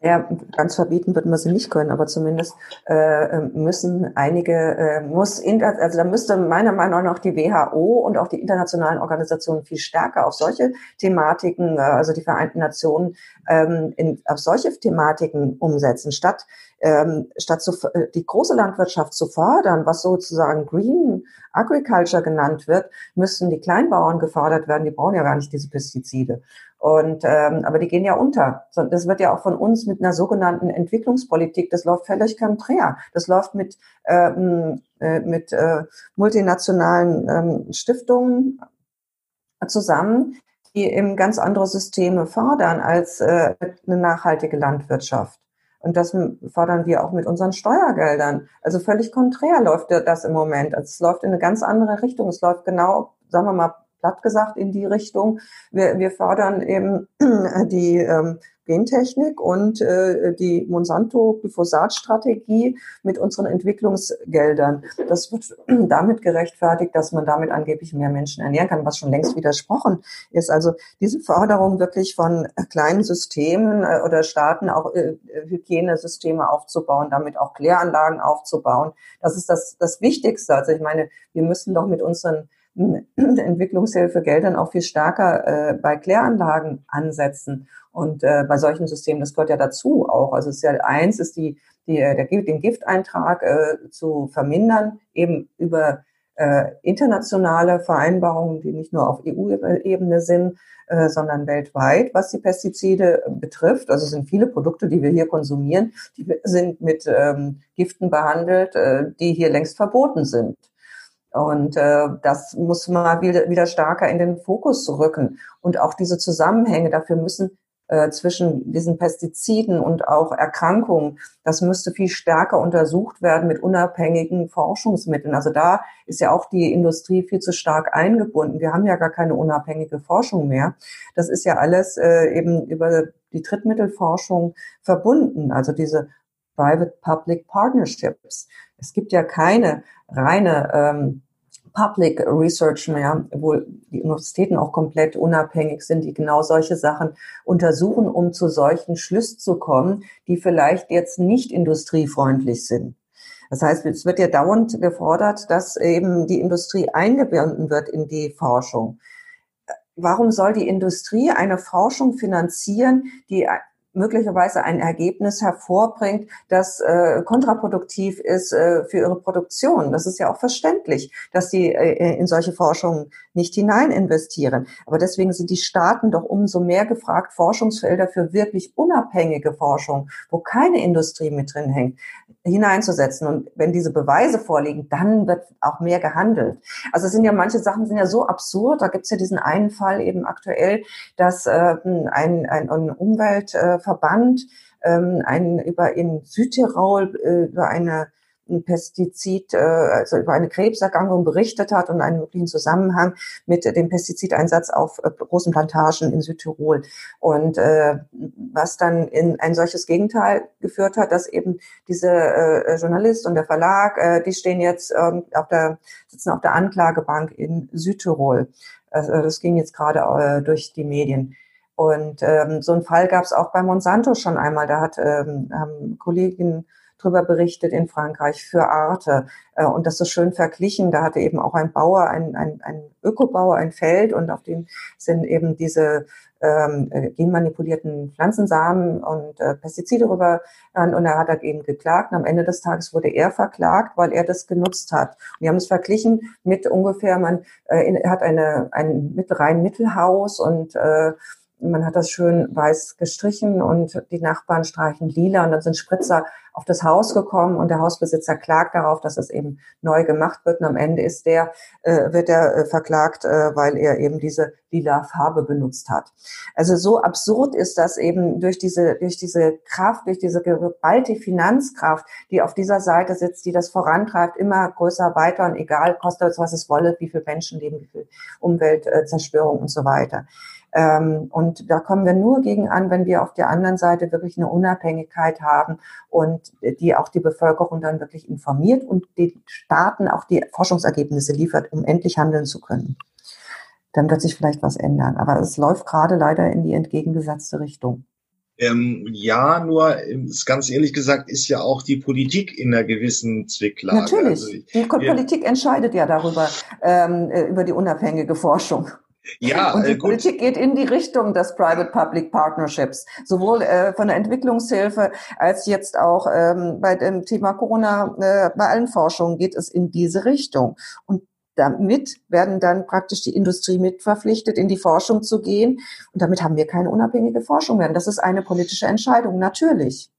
Ja, ganz verbieten wird man sie nicht können, aber zumindest äh, müssen einige, äh, muss, also da müsste meiner Meinung nach die WHO und auch die internationalen Organisationen viel stärker auf solche Thematiken, äh, also die Vereinten Nationen, ähm, in, auf solche Thematiken umsetzen, statt ähm, statt zu, äh, die große Landwirtschaft zu fördern, was sozusagen Green Agriculture genannt wird, müssten die Kleinbauern gefördert werden. Die brauchen ja gar nicht diese Pestizide. Und ähm, aber die gehen ja unter. Das wird ja auch von uns mit einer sogenannten Entwicklungspolitik. Das läuft völlig konträr. Das läuft mit ähm, äh, mit äh, multinationalen ähm, Stiftungen zusammen, die eben ganz andere Systeme fördern als äh, eine nachhaltige Landwirtschaft. Und das fördern wir auch mit unseren Steuergeldern. Also völlig konträr läuft das im Moment. Also es läuft in eine ganz andere Richtung. Es läuft genau, sagen wir mal, platt gesagt in die Richtung. Wir, wir fördern eben <clears throat> die ähm, Gentechnik und äh, die Monsanto-Glyphosat-Strategie mit unseren Entwicklungsgeldern. Das wird <clears throat> damit gerechtfertigt, dass man damit angeblich mehr Menschen ernähren kann, was schon längst widersprochen ist. Also diese Förderung wirklich von kleinen Systemen äh, oder Staaten auch äh, Hygienesysteme aufzubauen, damit auch Kläranlagen aufzubauen, das ist das, das Wichtigste. Also ich meine, wir müssen doch mit unseren Entwicklungshilfegeldern auch viel stärker äh, bei Kläranlagen ansetzen. Und äh, bei solchen Systemen, das gehört ja dazu auch. Also es ist ja eins, ist die, die, äh, der, den Gifteintrag äh, zu vermindern, eben über äh, internationale Vereinbarungen, die nicht nur auf EU-Ebene sind, äh, sondern weltweit, was die Pestizide betrifft. Also es sind viele Produkte, die wir hier konsumieren, die sind mit ähm, Giften behandelt, die hier längst verboten sind. Und äh, das muss mal wieder, wieder stärker in den Fokus rücken. Und auch diese Zusammenhänge, dafür müssen äh, zwischen diesen Pestiziden und auch Erkrankungen, das müsste viel stärker untersucht werden mit unabhängigen Forschungsmitteln. Also da ist ja auch die Industrie viel zu stark eingebunden. Wir haben ja gar keine unabhängige Forschung mehr. Das ist ja alles äh, eben über die Drittmittelforschung verbunden. Also diese Private-Public Partnerships. Es gibt ja keine reine ähm, Public Research mehr, wo die Universitäten auch komplett unabhängig sind, die genau solche Sachen untersuchen, um zu solchen Schlüssen zu kommen, die vielleicht jetzt nicht industriefreundlich sind. Das heißt, es wird ja dauernd gefordert, dass eben die Industrie eingebunden wird in die Forschung. Warum soll die Industrie eine Forschung finanzieren, die möglicherweise ein Ergebnis hervorbringt, das äh, kontraproduktiv ist äh, für ihre Produktion. Das ist ja auch verständlich, dass sie äh, in solche Forschungen nicht hinein investieren. Aber deswegen sind die Staaten doch umso mehr gefragt, Forschungsfelder für wirklich unabhängige Forschung, wo keine Industrie mit drin hängt, hineinzusetzen. Und wenn diese Beweise vorliegen, dann wird auch mehr gehandelt. Also es sind ja manche Sachen sind ja so absurd. Da gibt es ja diesen einen Fall eben aktuell, dass äh, ein, ein, ein Umweltverband ähm, ein, über in Südtirol äh, über eine ein Pestizid, äh, also über eine Krebserkrankung berichtet hat und einen möglichen Zusammenhang mit dem Pestizideinsatz auf äh, großen Plantagen in Südtirol. Und äh, was dann in ein solches Gegenteil geführt hat, dass eben diese äh, Journalist und der Verlag, äh, die stehen jetzt ähm, auf der, sitzen auf der Anklagebank in Südtirol. Also das ging jetzt gerade äh, durch die Medien. Und ähm, so einen Fall gab es auch bei Monsanto schon einmal. Da hat ähm, haben Kolleginnen drüber berichtet in Frankreich für Arte äh, und das so schön verglichen. Da hatte eben auch ein Bauer, ein, ein, ein Ökobauer ein Feld und auf dem sind eben diese ähm, äh, genmanipulierten Pflanzensamen und äh, Pestizide rüber und da hat er eben geklagt und am Ende des Tages wurde er verklagt, weil er das genutzt hat. Und wir haben es verglichen mit ungefähr, man äh, hat eine, ein rein Mittelhaus und äh, man hat das schön weiß gestrichen und die Nachbarn streichen lila und dann sind Spritzer auf das Haus gekommen und der Hausbesitzer klagt darauf, dass es eben neu gemacht wird und am Ende ist der, äh, wird er äh, verklagt, äh, weil er eben diese lila Farbe benutzt hat. Also so absurd ist das eben durch diese, durch diese Kraft, durch diese geballte Finanzkraft, die auf dieser Seite sitzt, die das vorantreibt, immer größer, weiter und egal, kostet es, was es wolle, wie viel Menschenleben, wie viel Umweltzerstörung und so weiter. Ähm, und da kommen wir nur gegen an, wenn wir auf der anderen Seite wirklich eine Unabhängigkeit haben und die auch die Bevölkerung dann wirklich informiert und den Staaten auch die Forschungsergebnisse liefert, um endlich handeln zu können. Dann wird sich vielleicht was ändern. Aber es läuft gerade leider in die entgegengesetzte Richtung. Ähm, ja, nur ganz ehrlich gesagt ist ja auch die Politik in einer gewissen Zwicklage. Natürlich. Also, die Politik entscheidet ja darüber, ähm, äh, über die unabhängige Forschung. Ja, <laughs> und die äh, Politik geht in die Richtung des Private-Public Partnerships, sowohl äh, von der Entwicklungshilfe als jetzt auch ähm, bei dem Thema Corona, äh, bei allen Forschungen geht es in diese Richtung. Und damit werden dann praktisch die Industrie mit verpflichtet, in die Forschung zu gehen. Und damit haben wir keine unabhängige Forschung mehr. Und das ist eine politische Entscheidung, natürlich.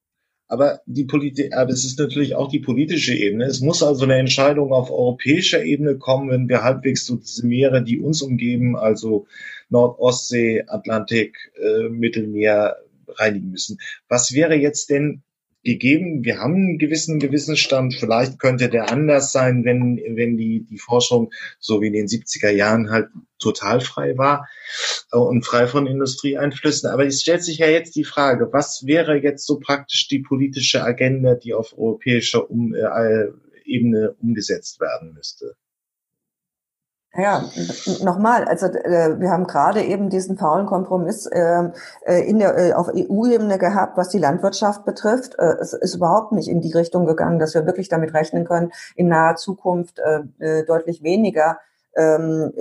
Aber die Politik, aber es ist natürlich auch die politische Ebene. Es muss also eine Entscheidung auf europäischer Ebene kommen, wenn wir halbwegs so diese Meere, die uns umgeben, also Nordostsee, Atlantik, äh, Mittelmeer reinigen müssen. Was wäre jetzt denn gegeben, wir haben einen gewissen Gewissensstand, vielleicht könnte der anders sein, wenn, wenn die, die Forschung so wie in den 70er Jahren halt total frei war äh, und frei von Industrieeinflüssen. Aber es stellt sich ja jetzt die Frage, was wäre jetzt so praktisch die politische Agenda, die auf europäischer um, äh, Ebene umgesetzt werden müsste? Ja, nochmal, also äh, wir haben gerade eben diesen faulen Kompromiss ähm, äh, in der, äh, auf EU-Ebene gehabt, was die Landwirtschaft betrifft. Äh, es ist überhaupt nicht in die Richtung gegangen, dass wir wirklich damit rechnen können, in naher Zukunft äh, äh, deutlich weniger ähm,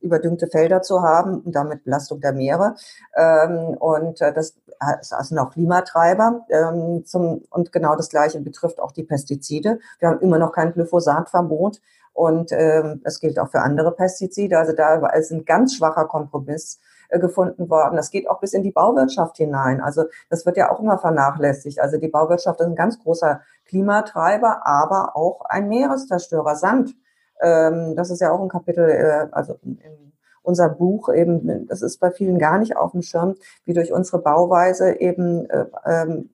überdüngte Felder zu haben und damit Belastung der Meere. Ähm, und äh, das, das sind auch Klimatreiber. Ähm, zum, und genau das Gleiche betrifft auch die Pestizide. Wir haben immer noch kein Glyphosatverbot. Und ähm, gilt auch für andere Pestizide. Also da ist ein ganz schwacher Kompromiss äh, gefunden worden. Das geht auch bis in die Bauwirtschaft hinein. Also das wird ja auch immer vernachlässigt. Also die Bauwirtschaft ist ein ganz großer Klimatreiber, aber auch ein Meereszerstörer. Sand, ähm, das ist ja auch ein Kapitel, äh, also in, unser Buch eben, das ist bei vielen gar nicht auf dem Schirm, wie durch unsere Bauweise eben äh, ähm,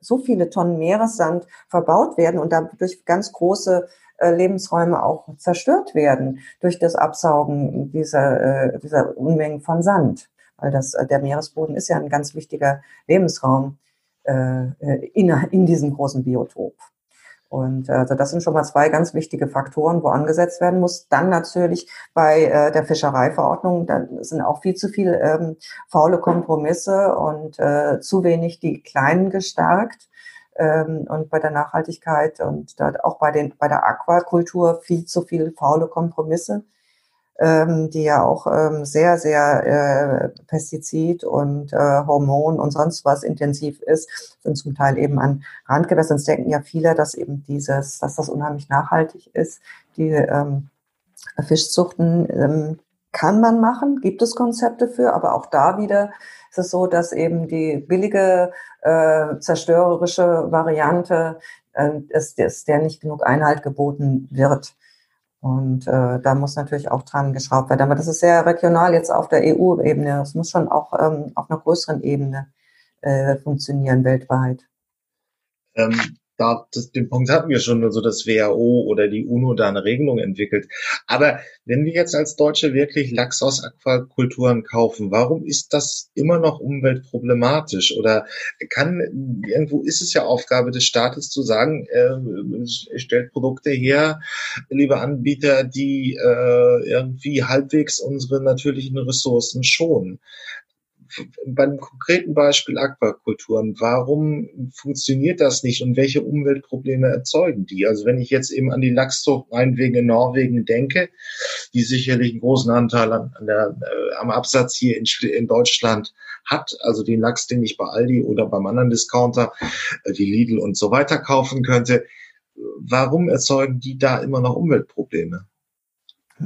so viele Tonnen Meeressand verbaut werden und dadurch ganz große Lebensräume auch zerstört werden durch das Absaugen dieser, äh, dieser Unmengen von Sand. Weil das, äh, der Meeresboden ist ja ein ganz wichtiger Lebensraum äh, in, in diesem großen Biotop. Und also das sind schon mal zwei ganz wichtige Faktoren, wo angesetzt werden muss. Dann natürlich bei äh, der Fischereiverordnung, da sind auch viel zu viel ähm, faule Kompromisse und äh, zu wenig die Kleinen gestärkt ähm, und bei der Nachhaltigkeit und da auch bei, den, bei der Aquakultur viel zu viel faule Kompromisse, ähm, die ja auch ähm, sehr, sehr äh, Pestizid und äh, Hormon und sonst was intensiv ist, sind zum Teil eben an Randgewässern. Es denken ja viele, dass eben dieses, dass das unheimlich nachhaltig ist. Die ähm, Fischzuchten ähm, kann man machen, gibt es Konzepte für, aber auch da wieder ist es so, dass eben die billige äh, zerstörerische Variante äh, ist, ist der nicht genug Einhalt geboten wird. Und äh, da muss natürlich auch dran geschraubt werden. Aber das ist sehr regional jetzt auf der EU-Ebene. Das muss schon auch ähm, auf einer größeren Ebene äh, funktionieren weltweit. Ähm, da, das, den Punkt hatten wir schon, also das WHO oder die UNO da eine Regelung entwickelt. Aber wenn wir jetzt als Deutsche wirklich Lachs aus Aquakulturen kaufen, warum ist das immer noch umweltproblematisch? Oder kann, irgendwo ist es ja Aufgabe des Staates zu sagen, äh, stellt Produkte her, liebe Anbieter, die äh, irgendwie halbwegs unsere natürlichen Ressourcen schonen beim konkreten Beispiel Aquakulturen, warum funktioniert das nicht und welche Umweltprobleme erzeugen die? Also wenn ich jetzt eben an die Lachszucht meinetwegen in Norwegen denke, die sicherlich einen großen Anteil an, an der, äh, am Absatz hier in, in, Deutschland hat, also den Lachs, den ich bei Aldi oder beim anderen Discounter, äh, wie Lidl und so weiter kaufen könnte, warum erzeugen die da immer noch Umweltprobleme?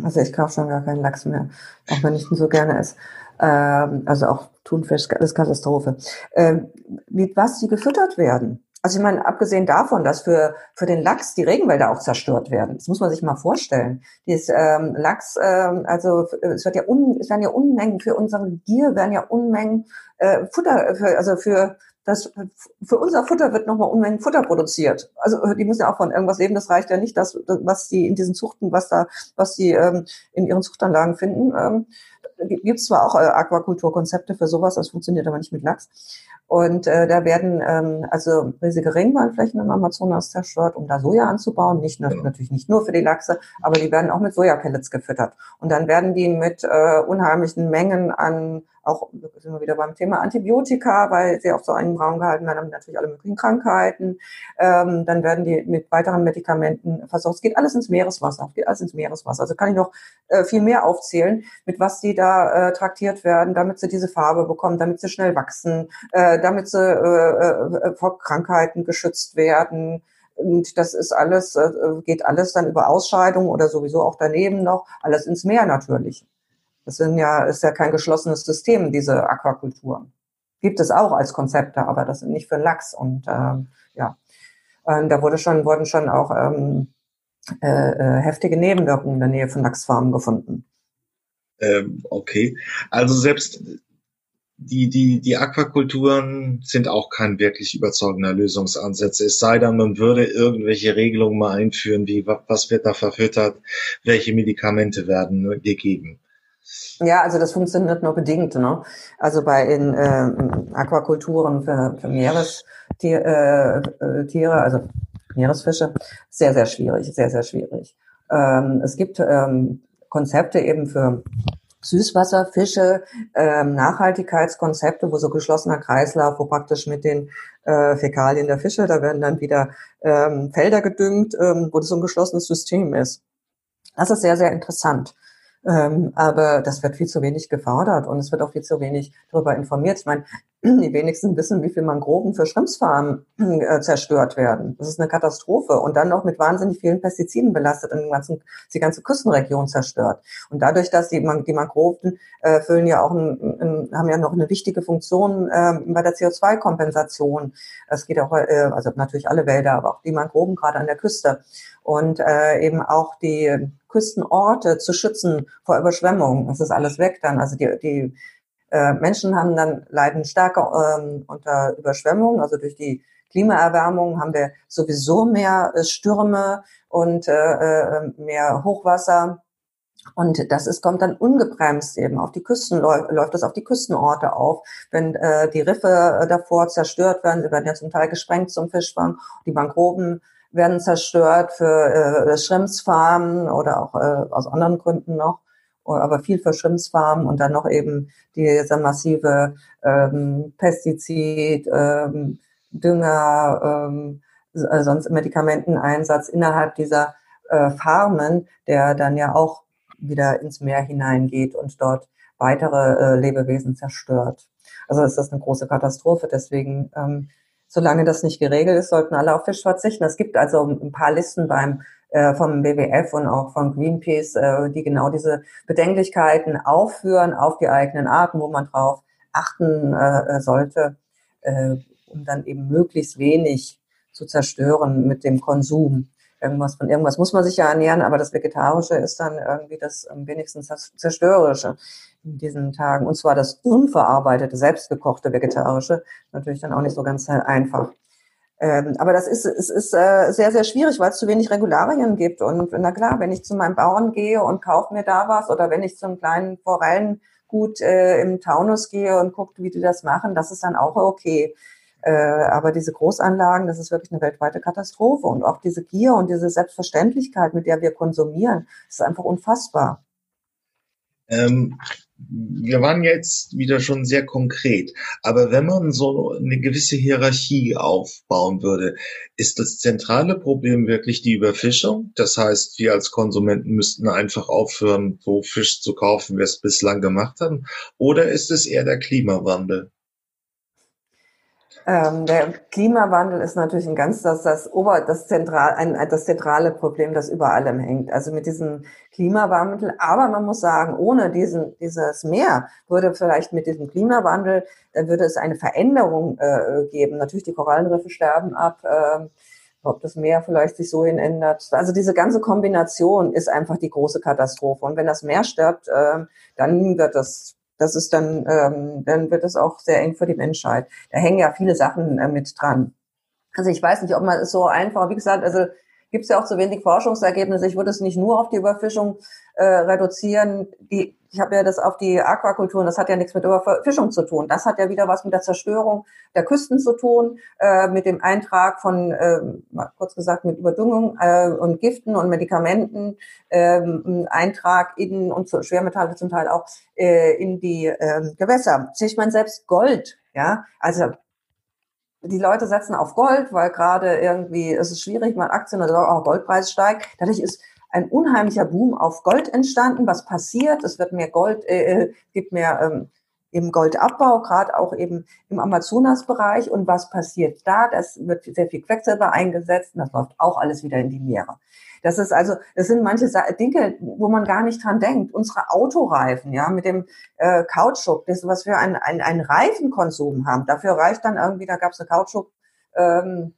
Also ich kaufe schon gar keinen Lachs mehr, auch wenn ich ihn so gerne esse. Ähm, also auch Thunfisch, das ist Katastrophe. Ähm, mit was die gefüttert werden. Also ich meine, abgesehen davon, dass für, für den Lachs die Regenwälder auch zerstört werden. Das muss man sich mal vorstellen. Dieses ähm, Lachs, ähm, also es wird ja un, es werden ja Unmengen für unsere Gier werden ja Unmengen äh, Futter, für, also für das für unser Futter wird nochmal Unmengen Futter produziert. Also die müssen ja auch von irgendwas leben. Das reicht ja nicht, dass was die in diesen Zuchten, was da, was die ähm, in ihren Zuchtanlagen finden. Ähm, gibt es zwar auch äh, Aquakulturkonzepte für sowas, das funktioniert aber nicht mit Lachs. Und äh, da werden ähm, also riesige Regenwaldflächen im Amazonas zerstört, um da Soja anzubauen. Nicht ja. natürlich nicht nur für die Lachse, aber die werden auch mit Sojapellets gefüttert. Und dann werden die mit äh, unheimlichen Mengen an auch sind wir wieder beim Thema Antibiotika, weil sie auf so einen Raum gehalten werden, haben natürlich alle möglichen Krankheiten. Ähm, dann werden die mit weiteren Medikamenten versorgt. Es geht alles ins Meereswasser, es geht alles ins Meereswasser. Also kann ich noch äh, viel mehr aufzählen, mit was die da äh, traktiert werden, damit sie diese Farbe bekommen, damit sie schnell wachsen, äh, damit sie äh, äh, vor Krankheiten geschützt werden. Und das ist alles, äh, geht alles dann über Ausscheidungen oder sowieso auch daneben noch, alles ins Meer natürlich. Das sind ja, ist ja kein geschlossenes System, diese Aquakultur. Gibt es auch als Konzepte, aber das sind nicht für Lachs. Und ähm, ja, ähm, da wurde schon, wurden schon auch ähm, äh, äh, heftige Nebenwirkungen in der Nähe von Lachsfarmen gefunden. Ähm, okay, also selbst die, die, die Aquakulturen sind auch kein wirklich überzeugender Lösungsansatz. Es sei denn, man würde irgendwelche Regelungen mal einführen, wie was wird da verfüttert, welche Medikamente werden gegeben. Ja, also das funktioniert nur bedingt. Ne? Also bei in äh, Aquakulturen für, für Meerestiere, äh, äh, Tiere, also Meeresfische, sehr, sehr schwierig, sehr, sehr schwierig. Ähm, es gibt ähm, Konzepte eben für Süßwasserfische, ähm, Nachhaltigkeitskonzepte, wo so geschlossener Kreislauf, wo praktisch mit den äh, Fäkalien der Fische, da werden dann wieder ähm, Felder gedüngt, ähm, wo das so ein geschlossenes System ist. Das ist sehr, sehr interessant. Ähm, aber das wird viel zu wenig gefordert und es wird auch viel zu wenig darüber informiert. Ich meine, die wenigsten wissen, wie viel Mangroven für Schrimpsfarmen äh, zerstört werden. Das ist eine Katastrophe und dann noch mit wahnsinnig vielen Pestiziden belastet und ganzen, die ganze Küstenregion zerstört. Und dadurch, dass die, die Mangroven äh, füllen ja auch ein, ein, haben ja noch eine wichtige Funktion äh, bei der CO2-Kompensation. Es geht auch, äh, also natürlich alle Wälder, aber auch die Mangroven gerade an der Küste und äh, eben auch die Küstenorte zu schützen vor Überschwemmungen. Das ist alles weg dann. Also die, die äh, Menschen haben dann leiden stärker ähm, unter Überschwemmungen, also durch die Klimaerwärmung haben wir sowieso mehr äh, Stürme und äh, äh, mehr Hochwasser. Und das ist, kommt dann ungebremst eben auf die Küsten, läuft, das auf die Küstenorte auf. Wenn äh, die Riffe äh, davor zerstört werden, sie werden ja zum Teil gesprengt zum Fischfang, die Mangroben werden zerstört für äh, Schrimpsfarmen oder auch äh, aus anderen Gründen noch, aber viel für Schrimpsfarmen und dann noch eben dieser massive ähm, Pestizid, ähm, Dünger, ähm, äh, sonst Medikamenteneinsatz innerhalb dieser äh, Farmen, der dann ja auch wieder ins Meer hineingeht und dort weitere äh, Lebewesen zerstört. Also ist das eine große Katastrophe. Deswegen ähm, solange das nicht geregelt ist, sollten alle auf Fisch verzichten. Es gibt also ein paar Listen beim vom WWF und auch von Greenpeace, äh, die genau diese Bedenklichkeiten aufführen auf die eigenen Arten, wo man drauf achten äh, sollte, äh, um dann eben möglichst wenig zu zerstören mit dem Konsum. Irgendwas von irgendwas muss man sich ja ernähren, aber das Vegetarische ist dann irgendwie das am wenigsten zerstörerische in diesen Tagen. Und zwar das unverarbeitete, selbstgekochte Vegetarische. Natürlich dann auch nicht so ganz einfach. Ähm, aber das ist, es ist äh, sehr, sehr schwierig, weil es zu wenig Regularien gibt. Und na klar, wenn ich zu meinem Bauern gehe und kaufe mir da was oder wenn ich zum kleinen Forellengut äh, im Taunus gehe und gucke, wie die das machen, das ist dann auch okay. Äh, aber diese Großanlagen, das ist wirklich eine weltweite Katastrophe. Und auch diese Gier und diese Selbstverständlichkeit, mit der wir konsumieren, ist einfach unfassbar. Ähm, wir waren jetzt wieder schon sehr konkret, aber wenn man so eine gewisse Hierarchie aufbauen würde, ist das zentrale Problem wirklich die Überfischung? Das heißt, wir als Konsumenten müssten einfach aufhören, so Fisch zu kaufen, wie wir es bislang gemacht haben? Oder ist es eher der Klimawandel? Ähm, der Klimawandel ist natürlich ein ganz das das Ober das zentral ein, das zentrale Problem, das über allem hängt. Also mit diesem Klimawandel. Aber man muss sagen, ohne diesen dieses Meer würde vielleicht mit diesem Klimawandel dann würde es eine Veränderung äh, geben. Natürlich die Korallenriffe sterben ab. Äh, ob das Meer vielleicht sich so hin ändert. Also diese ganze Kombination ist einfach die große Katastrophe. Und wenn das Meer stirbt, äh, dann wird das das ist dann, ähm, dann wird es auch sehr eng für die Menschheit. Da hängen ja viele Sachen äh, mit dran. Also ich weiß nicht, ob man es so einfach, wie gesagt, also gibt es ja auch zu wenig Forschungsergebnisse. Ich würde es nicht nur auf die Überfischung äh, reduzieren. Die, ich habe ja das auf die Aquakulturen, das hat ja nichts mit Überfischung zu tun. Das hat ja wieder was mit der Zerstörung der Küsten zu tun, äh, mit dem Eintrag von, äh, kurz gesagt, mit Überdüngung äh, und Giften und Medikamenten, äh, Eintrag in und Schwermetalle zum Teil auch äh, in die äh, Gewässer. Ich meine, selbst Gold, ja, also die Leute setzen auf Gold, weil gerade irgendwie es ist schwierig, mal Aktien oder auch Goldpreis steigt. Dadurch ist ein unheimlicher Boom auf Gold entstanden. Was passiert? Es wird mehr Gold, äh, äh gibt mehr ähm, im Goldabbau, gerade auch eben im Amazonasbereich. Und was passiert da? Das wird sehr viel Quecksilber eingesetzt und das läuft auch alles wieder in die Meere. Das ist also, das sind manche Dinge, wo man gar nicht dran denkt. Unsere Autoreifen, ja, mit dem äh, Kautschuk, das, was wir einen, einen Reifenkonsum haben, dafür reicht dann irgendwie, da gab es eine Kautschuk, ähm,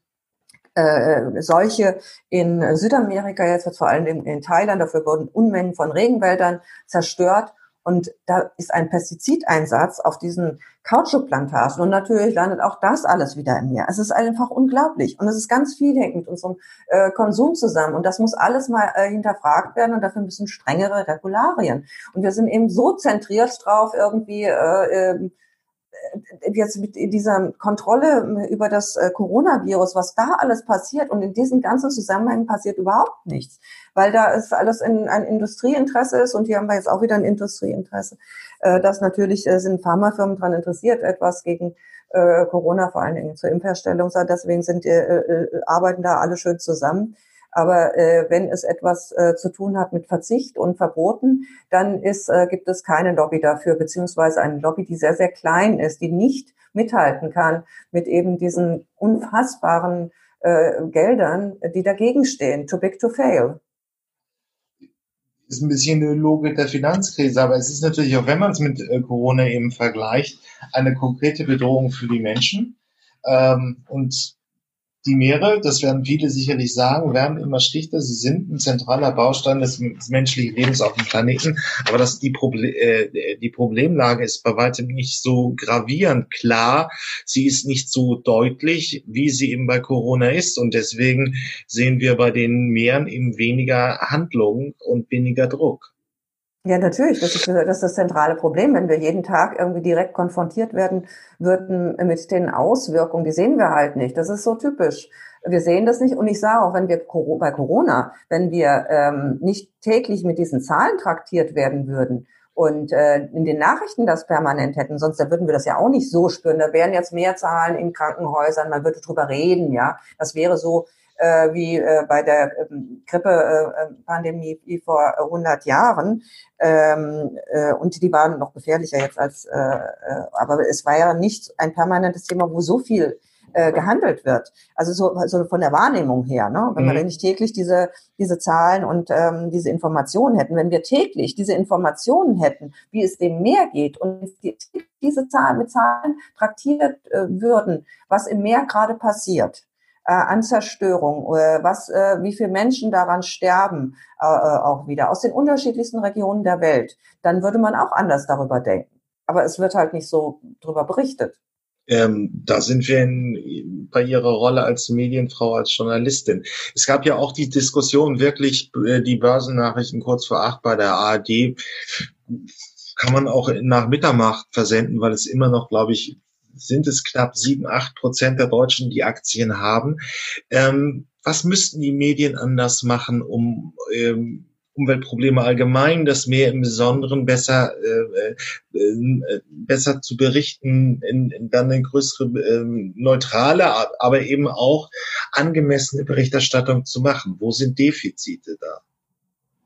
äh, solche in Südamerika, jetzt vor allem in, in Thailand, dafür wurden Unmengen von Regenwäldern zerstört. Und da ist ein Pestizideinsatz auf diesen Kautschukplantagen. Und natürlich landet auch das alles wieder im Meer. Es ist einfach unglaublich. Und es ist ganz viel hängt mit unserem äh, Konsum zusammen. Und das muss alles mal äh, hinterfragt werden. Und dafür müssen strengere Regularien. Und wir sind eben so zentriert drauf, irgendwie äh, äh, jetzt mit dieser Kontrolle über das äh, Coronavirus, was da alles passiert und in diesen ganzen Zusammenhängen passiert überhaupt nichts, weil da ist alles in, ein Industrieinteresse ist und hier haben wir jetzt auch wieder ein Industrieinteresse, äh, das natürlich äh, sind Pharmafirmen daran interessiert, etwas gegen Corona vor allen Dingen zur Impfherstellung, deswegen sind arbeiten da alle schön zusammen. Aber äh, wenn es etwas äh, zu tun hat mit Verzicht und Verboten, dann ist, äh, gibt es keine Lobby dafür, beziehungsweise eine Lobby, die sehr, sehr klein ist, die nicht mithalten kann mit eben diesen unfassbaren äh, Geldern, die dagegen stehen. Too big to fail ist ein bisschen eine Logik der Finanzkrise, aber es ist natürlich auch, wenn man es mit äh, Corona eben vergleicht, eine konkrete Bedrohung für die Menschen. Ähm, und die Meere, das werden viele sicherlich sagen, werden immer schlichter. Sie sind ein zentraler Baustein des, menschlichen Lebens auf dem Planeten. Aber dass die, Proble äh, die Problemlage ist bei weitem nicht so gravierend klar. Sie ist nicht so deutlich, wie sie eben bei Corona ist. Und deswegen sehen wir bei den Meeren eben weniger Handlungen und weniger Druck. Ja, natürlich. Das ist, das ist das zentrale Problem. Wenn wir jeden Tag irgendwie direkt konfrontiert werden würden mit den Auswirkungen, die sehen wir halt nicht. Das ist so typisch. Wir sehen das nicht. Und ich sage auch, wenn wir bei Corona, wenn wir ähm, nicht täglich mit diesen Zahlen traktiert werden würden und äh, in den Nachrichten das permanent hätten, sonst da würden wir das ja auch nicht so spüren. Da wären jetzt mehr Zahlen in Krankenhäusern, man würde drüber reden, ja. Das wäre so äh, wie äh, bei der ähm, Grippe-Pandemie äh, wie vor 100 Jahren. Ähm, äh, und die waren noch gefährlicher jetzt als, äh, äh, aber es war ja nicht ein permanentes Thema, wo so viel äh, gehandelt wird. Also so, so von der Wahrnehmung her, ne? wenn mhm. wir nicht täglich diese, diese Zahlen und ähm, diese Informationen hätten, wenn wir täglich diese Informationen hätten, wie es dem Meer geht und die, diese Zahlen mit Zahlen traktiert äh, würden, was im Meer gerade passiert, äh, an Zerstörung, äh, was, äh, wie viele Menschen daran sterben, äh, äh, auch wieder aus den unterschiedlichsten Regionen der Welt, dann würde man auch anders darüber denken. Aber es wird halt nicht so darüber berichtet. Ähm, da sind wir in, bei Ihrer Rolle als Medienfrau, als Journalistin. Es gab ja auch die Diskussion, wirklich äh, die Börsennachrichten kurz vor acht bei der ARD kann man auch nach Mitternacht versenden, weil es immer noch, glaube ich, sind es knapp sieben, acht Prozent der Deutschen, die Aktien haben. Ähm, was müssten die Medien anders machen, um ähm, Umweltprobleme allgemein, das Meer im Besonderen besser äh, äh, äh, besser zu berichten, in, in dann eine größere äh, neutrale, aber eben auch angemessene Berichterstattung zu machen. Wo sind Defizite da?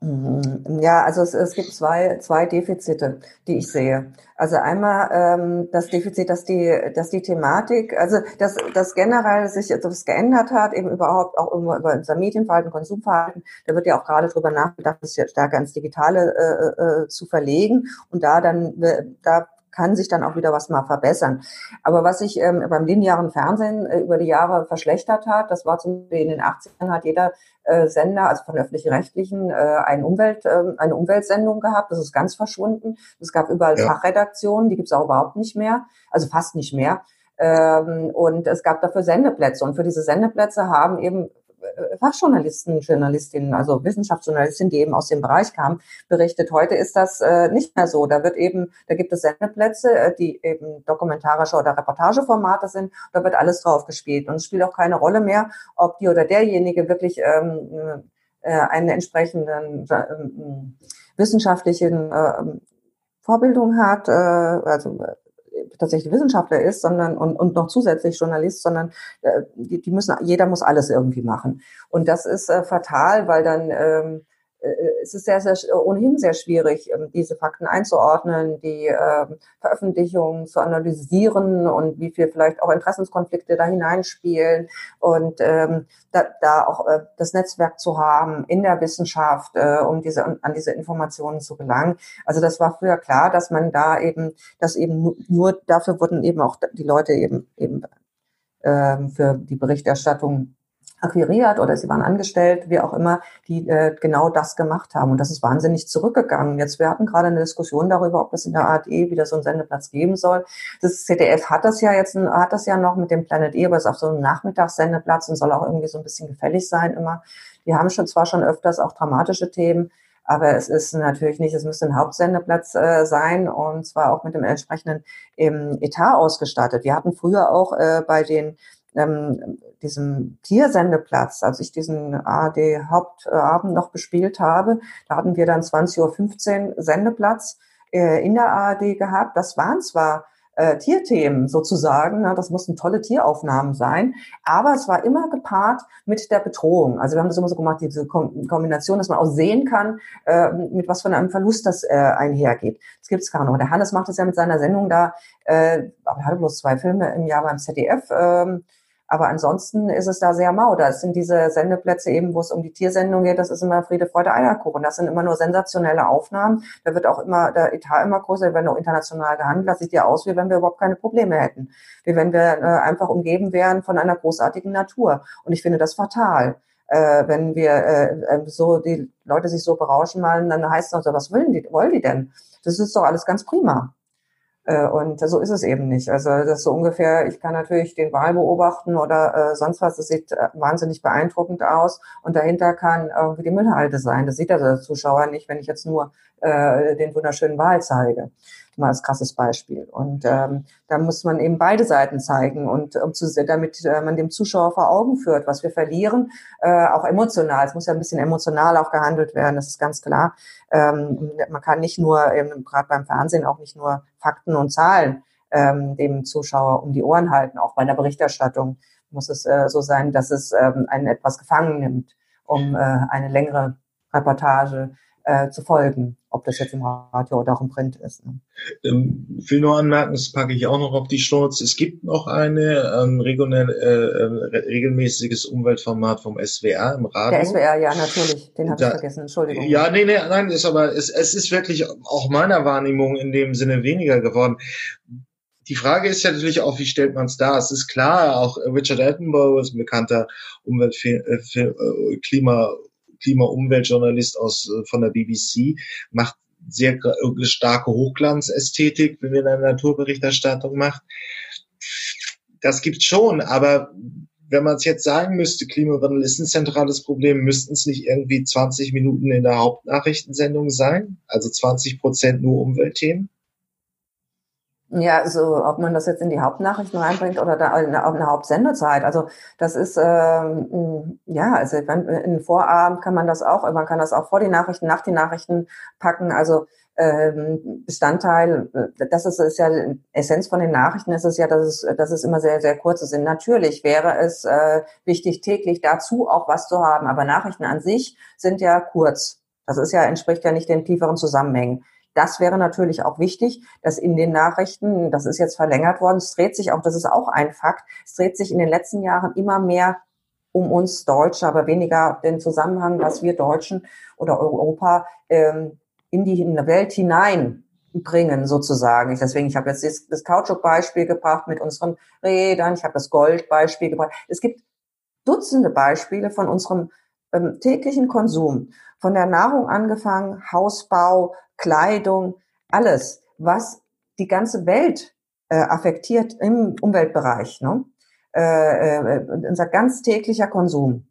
Mhm. Ja, also es, es gibt zwei, zwei Defizite, die ich sehe. Also einmal ähm, das Defizit, dass die, dass die Thematik, also dass, dass generell sich etwas geändert hat, eben überhaupt auch über, unser Medienverhalten, Konsumverhalten. Da wird ja auch gerade drüber nachgedacht, jetzt stärker ins Digitale äh, äh, zu verlegen und da dann da kann sich dann auch wieder was mal verbessern. Aber was sich ähm, beim linearen Fernsehen äh, über die Jahre verschlechtert hat, das war zum Beispiel in den 80ern hat jeder äh, Sender, also von öffentlich-rechtlichen, äh, eine, Umwelt, äh, eine Umweltsendung gehabt. Das ist ganz verschwunden. Es gab überall ja. Fachredaktionen, die gibt es auch überhaupt nicht mehr, also fast nicht mehr. Ähm, und es gab dafür Sendeplätze. Und für diese Sendeplätze haben eben Fachjournalisten, Journalistinnen, also Wissenschaftsjournalistinnen, die eben aus dem Bereich kamen, berichtet. Heute ist das äh, nicht mehr so. Da wird eben, da gibt es Sendeplätze, äh, die eben dokumentarische oder Reportageformate sind. Da wird alles drauf gespielt. Und es spielt auch keine Rolle mehr, ob die oder derjenige wirklich ähm, äh, einen entsprechenden äh, wissenschaftlichen äh, Vorbildung hat, äh, also tatsächlich Wissenschaftler ist, sondern und, und noch zusätzlich Journalist, sondern äh, die, die müssen, jeder muss alles irgendwie machen. Und das ist äh, fatal, weil dann ähm, äh, es ist sehr, sehr, ohnehin sehr schwierig, ähm, diese Fakten einzuordnen, die äh, Veröffentlichungen zu analysieren und wie viel vielleicht auch Interessenskonflikte da hineinspielen und ähm, da, da auch äh, das Netzwerk zu haben in der Wissenschaft, äh, um diese an diese Informationen zu gelangen. Also das war früher klar, dass man da eben, dass eben nur, dafür wurden eben auch die Leute eben eben äh, für die Berichterstattung akquiriert oder sie waren angestellt, wie auch immer, die äh, genau das gemacht haben. Und das ist wahnsinnig zurückgegangen. Jetzt, wir hatten gerade eine Diskussion darüber, ob es in der ARD wieder so einen Sendeplatz geben soll. Das ZDF hat das ja jetzt, hat das ja noch mit dem Planet E, aber es ist auch so ein Nachmittagssendeplatz und soll auch irgendwie so ein bisschen gefällig sein immer. Die haben schon zwar schon öfters auch dramatische Themen, aber es ist natürlich nicht, es müsste ein Hauptsendeplatz äh, sein und zwar auch mit dem entsprechenden ähm, Etat ausgestattet. Wir hatten früher auch äh, bei den ähm, diesem Tiersendeplatz, als ich diesen ARD-Hauptabend noch bespielt habe, da hatten wir dann 20.15 Uhr Sendeplatz äh, in der ARD gehabt. Das waren zwar äh, Tierthemen sozusagen. Ne? Das mussten tolle Tieraufnahmen sein. Aber es war immer gepaart mit der Bedrohung. Also wir haben das immer so gemacht, diese Kombination, dass man auch sehen kann, äh, mit was von einem Verlust das äh, einhergeht. Das gibt's gar nicht. Der Hannes macht das ja mit seiner Sendung da, äh, aber er hat bloß zwei Filme im Jahr beim ZDF. Äh, aber ansonsten ist es da sehr mau. Da sind diese Sendeplätze eben, wo es um die Tiersendung geht, das ist immer Friede, Freude, Eierkuchen. Das sind immer nur sensationelle Aufnahmen. Da wird auch immer der Etat immer größer, wenn auch international gehandelt. Das sieht ja aus, wie wenn wir überhaupt keine Probleme hätten. Wie wenn wir äh, einfach umgeben wären von einer großartigen Natur. Und ich finde das fatal. Äh, wenn wir äh, äh so die Leute sich so berauschen malen, dann heißt es noch so, was wollen die, wollen die denn? Das ist doch alles ganz prima. Äh, und so ist es eben nicht. Also das ist so ungefähr, ich kann natürlich den Wahl beobachten oder äh, sonst was, das sieht äh, wahnsinnig beeindruckend aus und dahinter kann irgendwie die Müllhalde sein. Das sieht der Zuschauer nicht, wenn ich jetzt nur äh, den wunderschönen Wahl zeige mal als krasses Beispiel. Und ähm, da muss man eben beide Seiten zeigen und um zu, damit äh, man dem Zuschauer vor Augen führt, was wir verlieren, äh, auch emotional. Es muss ja ein bisschen emotional auch gehandelt werden, das ist ganz klar. Ähm, man kann nicht nur, eben gerade beim Fernsehen, auch nicht nur Fakten und Zahlen ähm, dem Zuschauer um die Ohren halten. Auch bei der Berichterstattung muss es äh, so sein, dass es ähm, einen etwas gefangen nimmt, um äh, eine längere Reportage äh, zu folgen, ob das jetzt im Radio oder auch im Print ist. Ne? Ähm, will nur anmerken, das packe ich auch noch auf die Shorts. Es gibt noch eine ähm, regionell, äh, regelmäßiges Umweltformat vom SWR im Radio. Der SWR, ja, natürlich. Den habe ich vergessen, Entschuldigung. Ja, nee, nee, nein, ist aber, es, es ist wirklich auch meiner Wahrnehmung in dem Sinne weniger geworden die Frage ist ja natürlich auch, wie stellt man es dar? Es ist klar, auch Richard Attenborough ist ein bekannter Umwelt äh, äh, Klima Klima-Umweltjournalist aus äh, von der BBC, macht sehr äh, starke Hochglanzästhetik, wenn er eine Naturberichterstattung macht. Das gibt's schon, aber wenn man es jetzt sagen müsste, Klimawandel ist ein zentrales Problem, müssten es nicht irgendwie 20 Minuten in der Hauptnachrichtensendung sein? Also 20 Prozent nur Umweltthemen? Ja, also ob man das jetzt in die Hauptnachrichten reinbringt oder da in eine Hauptsendezeit. Also das ist ähm, ja, also in den Vorabend kann man das auch, man kann das auch vor die Nachrichten, nach die Nachrichten packen. Also ähm, Bestandteil, das ist, ist ja Essenz von den Nachrichten, ist es ja, dass es, dass es immer sehr, sehr kurze sind. Natürlich wäre es äh, wichtig, täglich dazu auch was zu haben, aber Nachrichten an sich sind ja kurz. Das ist ja, entspricht ja nicht den tieferen Zusammenhängen. Das wäre natürlich auch wichtig, dass in den Nachrichten, das ist jetzt verlängert worden, es dreht sich auch, das ist auch ein Fakt, es dreht sich in den letzten Jahren immer mehr um uns Deutsche, aber weniger den Zusammenhang, was wir Deutschen oder Europa ähm, in die Welt hineinbringen, sozusagen. deswegen, ich habe jetzt das, das Kautschuk-Beispiel gebracht mit unseren Rädern, ich habe das Gold-Beispiel gebracht. Es gibt Dutzende Beispiele von unserem ähm, täglichen Konsum, von der Nahrung angefangen, Hausbau, Kleidung, alles, was die ganze Welt äh, affektiert im Umweltbereich. Ne? Äh, äh, unser ganz täglicher Konsum,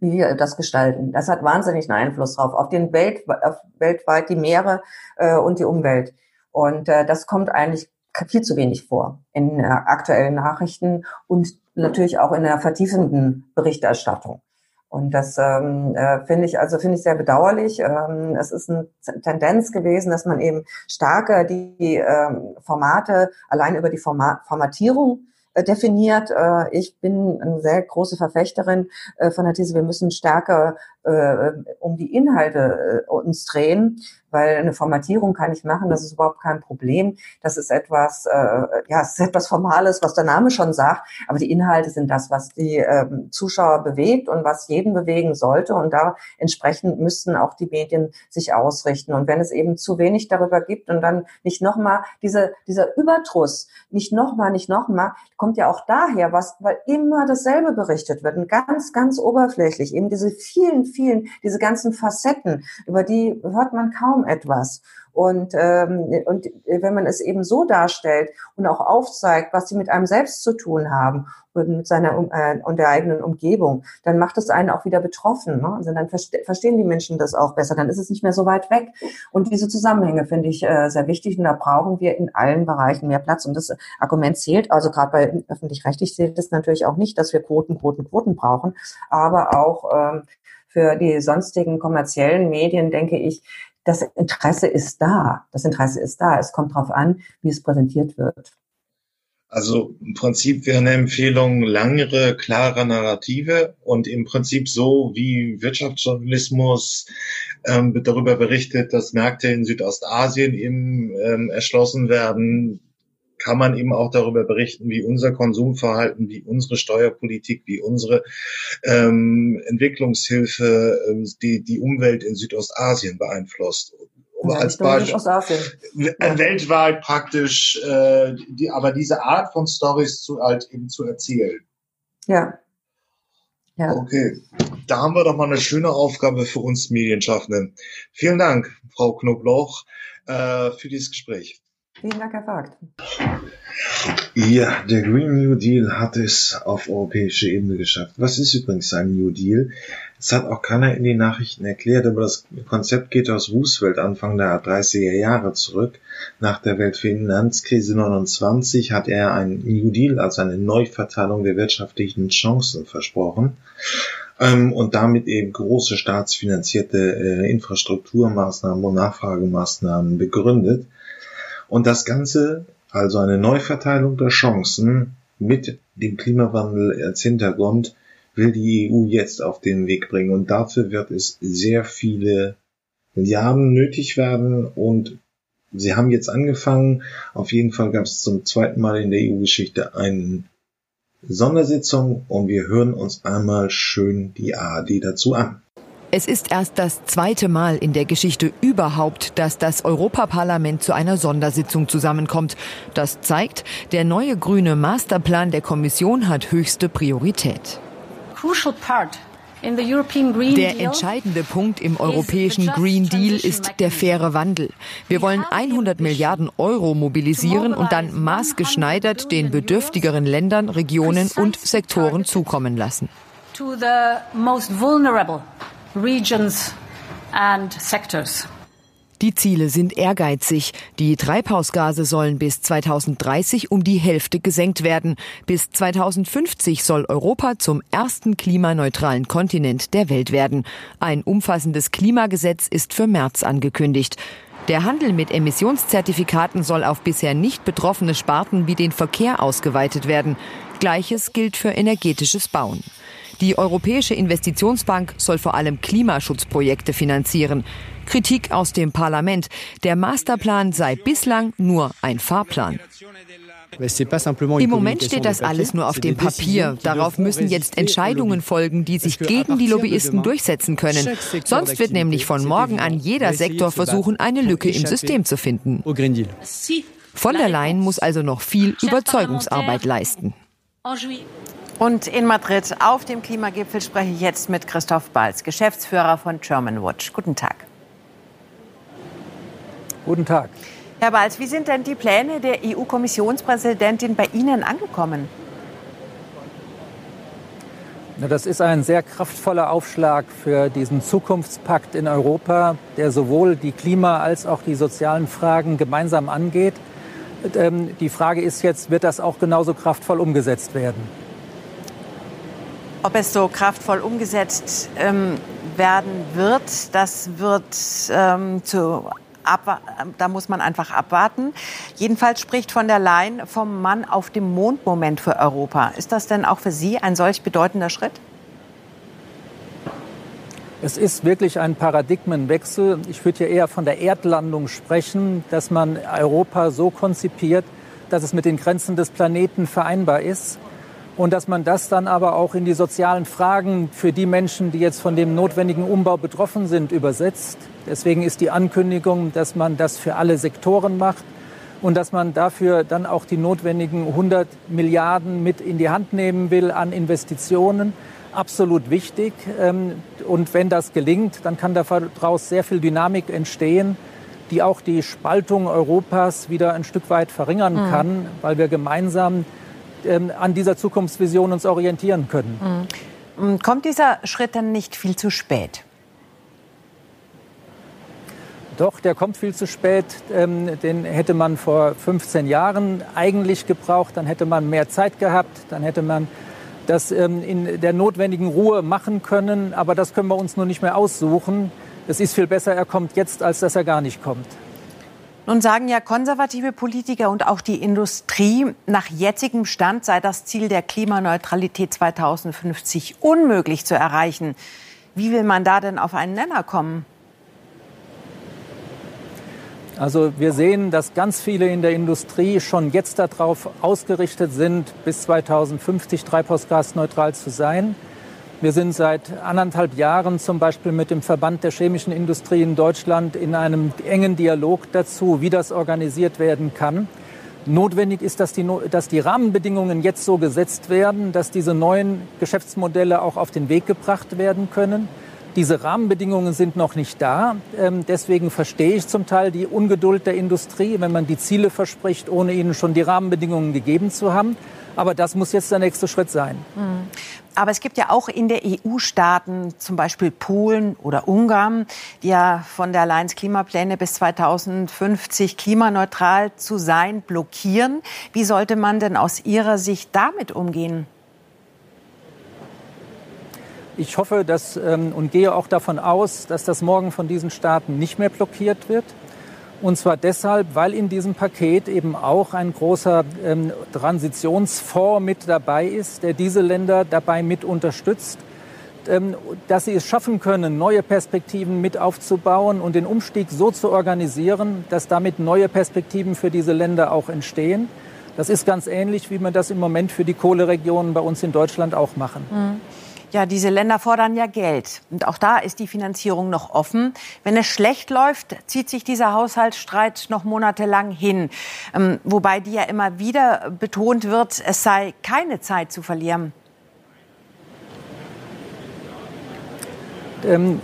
wie wir das gestalten, das hat wahnsinnigen Einfluss drauf, auf den Welt, auf weltweit die Meere äh, und die Umwelt. Und äh, das kommt eigentlich viel zu wenig vor in äh, aktuellen Nachrichten und natürlich auch in der vertiefenden Berichterstattung. Und das ähm, äh, finde ich also finde ich sehr bedauerlich. Ähm, es ist eine Tendenz gewesen, dass man eben stärker die ähm, Formate allein über die Format Formatierung äh, definiert. Äh, ich bin eine sehr große Verfechterin äh, von der These, wir müssen stärker um die Inhalte uns drehen, weil eine Formatierung kann ich machen, das ist überhaupt kein Problem. Das ist etwas, ja, es ist etwas Formales, was der Name schon sagt, aber die Inhalte sind das, was die ähm, Zuschauer bewegt und was jeden bewegen sollte und da entsprechend müssten auch die Medien sich ausrichten. Und wenn es eben zu wenig darüber gibt und dann nicht nochmal diese, dieser Überdruss, nicht nochmal, nicht nochmal, kommt ja auch daher, was, weil immer dasselbe berichtet wird und ganz, ganz oberflächlich, eben diese vielen, diese ganzen Facetten, über die hört man kaum etwas. Und, ähm, und wenn man es eben so darstellt und auch aufzeigt, was sie mit einem selbst zu tun haben und mit seiner äh, und der eigenen Umgebung, dann macht es einen auch wieder betroffen. Ne? Also dann verste verstehen die Menschen das auch besser, dann ist es nicht mehr so weit weg. Und diese Zusammenhänge finde ich äh, sehr wichtig und da brauchen wir in allen Bereichen mehr Platz. Und das Argument zählt, also gerade bei öffentlich-rechtlich zählt es natürlich auch nicht, dass wir Quoten, Quoten, Quoten brauchen, aber auch ähm, für die sonstigen kommerziellen Medien denke ich, das Interesse ist da. Das Interesse ist da. Es kommt darauf an, wie es präsentiert wird. Also im Prinzip wäre eine Empfehlung langere, klare Narrative und im Prinzip so wie Wirtschaftsjournalismus ähm, darüber berichtet, dass Märkte in Südostasien eben ähm, erschlossen werden, kann man eben auch darüber berichten, wie unser Konsumverhalten, wie unsere Steuerpolitik, wie unsere ähm, Entwicklungshilfe äh, die, die Umwelt in Südostasien beeinflusst. Um ja, als Beispiel ja. weltweit praktisch, äh, die, aber diese Art von Stories zu halt eben zu erzählen. Ja. Ja. Okay, da haben wir doch mal eine schöne Aufgabe für uns Medienschaffenden. Vielen Dank, Frau Knobloch, äh, für dieses Gespräch. Vielen Dank, Herr Vogt. Ja, der Green New Deal hat es auf europäische Ebene geschafft. Was ist übrigens ein New Deal? Es hat auch keiner in den Nachrichten erklärt, aber das Konzept geht aus Roosevelt Anfang der 30er Jahre zurück. Nach der Weltfinanzkrise 29 hat er einen New Deal, also eine Neuverteilung der wirtschaftlichen Chancen versprochen ähm, und damit eben große staatsfinanzierte äh, Infrastrukturmaßnahmen und Nachfragemaßnahmen begründet. Und das Ganze, also eine Neuverteilung der Chancen mit dem Klimawandel als Hintergrund, will die EU jetzt auf den Weg bringen. Und dafür wird es sehr viele Milliarden nötig werden. Und sie haben jetzt angefangen. Auf jeden Fall gab es zum zweiten Mal in der EU-Geschichte eine Sondersitzung und wir hören uns einmal schön die ARD dazu an. Es ist erst das zweite Mal in der Geschichte überhaupt, dass das Europaparlament zu einer Sondersitzung zusammenkommt. Das zeigt, der neue grüne Masterplan der Kommission hat höchste Priorität. Der entscheidende Punkt im europäischen Green Deal ist der faire Wandel. Wir wollen 100 Milliarden Euro mobilisieren und dann maßgeschneidert den bedürftigeren Ländern, Regionen und Sektoren zukommen lassen regions and sectors. Die Ziele sind ehrgeizig. Die Treibhausgase sollen bis 2030 um die Hälfte gesenkt werden. Bis 2050 soll Europa zum ersten klimaneutralen Kontinent der Welt werden. Ein umfassendes Klimagesetz ist für März angekündigt. Der Handel mit Emissionszertifikaten soll auf bisher nicht betroffene Sparten wie den Verkehr ausgeweitet werden. Gleiches gilt für energetisches Bauen. Die Europäische Investitionsbank soll vor allem Klimaschutzprojekte finanzieren. Kritik aus dem Parlament. Der Masterplan sei bislang nur ein Fahrplan. Im Moment steht das alles nur auf dem Papier. Darauf müssen jetzt Entscheidungen folgen, die sich gegen die Lobbyisten durchsetzen können. Sonst wird nämlich von morgen an jeder Sektor versuchen, eine Lücke im System zu finden. Von der Leyen muss also noch viel Überzeugungsarbeit leisten. Und in Madrid auf dem Klimagipfel spreche ich jetzt mit Christoph Balz, Geschäftsführer von German Watch. Guten Tag. Guten Tag. Herr Balz, wie sind denn die Pläne der EU-Kommissionspräsidentin bei Ihnen angekommen? Das ist ein sehr kraftvoller Aufschlag für diesen Zukunftspakt in Europa, der sowohl die Klima- als auch die sozialen Fragen gemeinsam angeht. Ähm, die Frage ist jetzt, wird das auch genauso kraftvoll umgesetzt werden? Ob es so kraftvoll umgesetzt ähm, werden wird, das wird ähm, zu da muss man einfach abwarten. Jedenfalls spricht von der Leyen vom Mann auf dem Mond-Moment für Europa. Ist das denn auch für Sie ein solch bedeutender Schritt? Es ist wirklich ein Paradigmenwechsel. Ich würde hier eher von der Erdlandung sprechen, dass man Europa so konzipiert, dass es mit den Grenzen des Planeten vereinbar ist und dass man das dann aber auch in die sozialen Fragen für die Menschen, die jetzt von dem notwendigen Umbau betroffen sind, übersetzt. Deswegen ist die Ankündigung, dass man das für alle Sektoren macht und dass man dafür dann auch die notwendigen 100 Milliarden mit in die Hand nehmen will an Investitionen, absolut wichtig. Ähm, und wenn das gelingt, dann kann daraus sehr viel Dynamik entstehen, die auch die Spaltung Europas wieder ein Stück weit verringern mhm. kann, weil wir gemeinsam ähm, an dieser Zukunftsvision uns orientieren können. Mhm. Kommt dieser Schritt dann nicht viel zu spät? Doch, der kommt viel zu spät. Ähm, den hätte man vor 15 Jahren eigentlich gebraucht. Dann hätte man mehr Zeit gehabt. Dann hätte man das ähm, in der notwendigen Ruhe machen können. Aber das können wir uns nur nicht mehr aussuchen. Es ist viel besser, er kommt jetzt, als dass er gar nicht kommt. Nun sagen ja konservative Politiker und auch die Industrie, nach jetzigem Stand sei das Ziel der Klimaneutralität 2050 unmöglich zu erreichen. Wie will man da denn auf einen Nenner kommen? Also wir sehen, dass ganz viele in der Industrie schon jetzt darauf ausgerichtet sind, bis 2050 treibhausgasneutral zu sein. Wir sind seit anderthalb Jahren zum Beispiel mit dem Verband der chemischen Industrie in Deutschland in einem engen Dialog dazu, wie das organisiert werden kann. Notwendig ist, dass die, dass die Rahmenbedingungen jetzt so gesetzt werden, dass diese neuen Geschäftsmodelle auch auf den Weg gebracht werden können. Diese Rahmenbedingungen sind noch nicht da. Ähm, deswegen verstehe ich zum Teil die Ungeduld der Industrie, wenn man die Ziele verspricht, ohne ihnen schon die Rahmenbedingungen gegeben zu haben. Aber das muss jetzt der nächste Schritt sein. Mhm. Aber es gibt ja auch in der EU-Staaten, zum Beispiel Polen oder Ungarn, die ja von der Allianz Klimapläne bis 2050 klimaneutral zu sein blockieren. Wie sollte man denn aus Ihrer Sicht damit umgehen? Ich hoffe dass, ähm, und gehe auch davon aus, dass das morgen von diesen Staaten nicht mehr blockiert wird. Und zwar deshalb, weil in diesem Paket eben auch ein großer ähm, Transitionsfonds mit dabei ist, der diese Länder dabei mit unterstützt, ähm, dass sie es schaffen können, neue Perspektiven mit aufzubauen und den Umstieg so zu organisieren, dass damit neue Perspektiven für diese Länder auch entstehen. Das ist ganz ähnlich, wie wir das im Moment für die Kohleregionen bei uns in Deutschland auch machen. Mhm. Ja, diese Länder fordern ja Geld. Und auch da ist die Finanzierung noch offen. Wenn es schlecht läuft, zieht sich dieser Haushaltsstreit noch monatelang hin. Ähm, wobei die ja immer wieder betont wird, es sei keine Zeit zu verlieren. Ähm,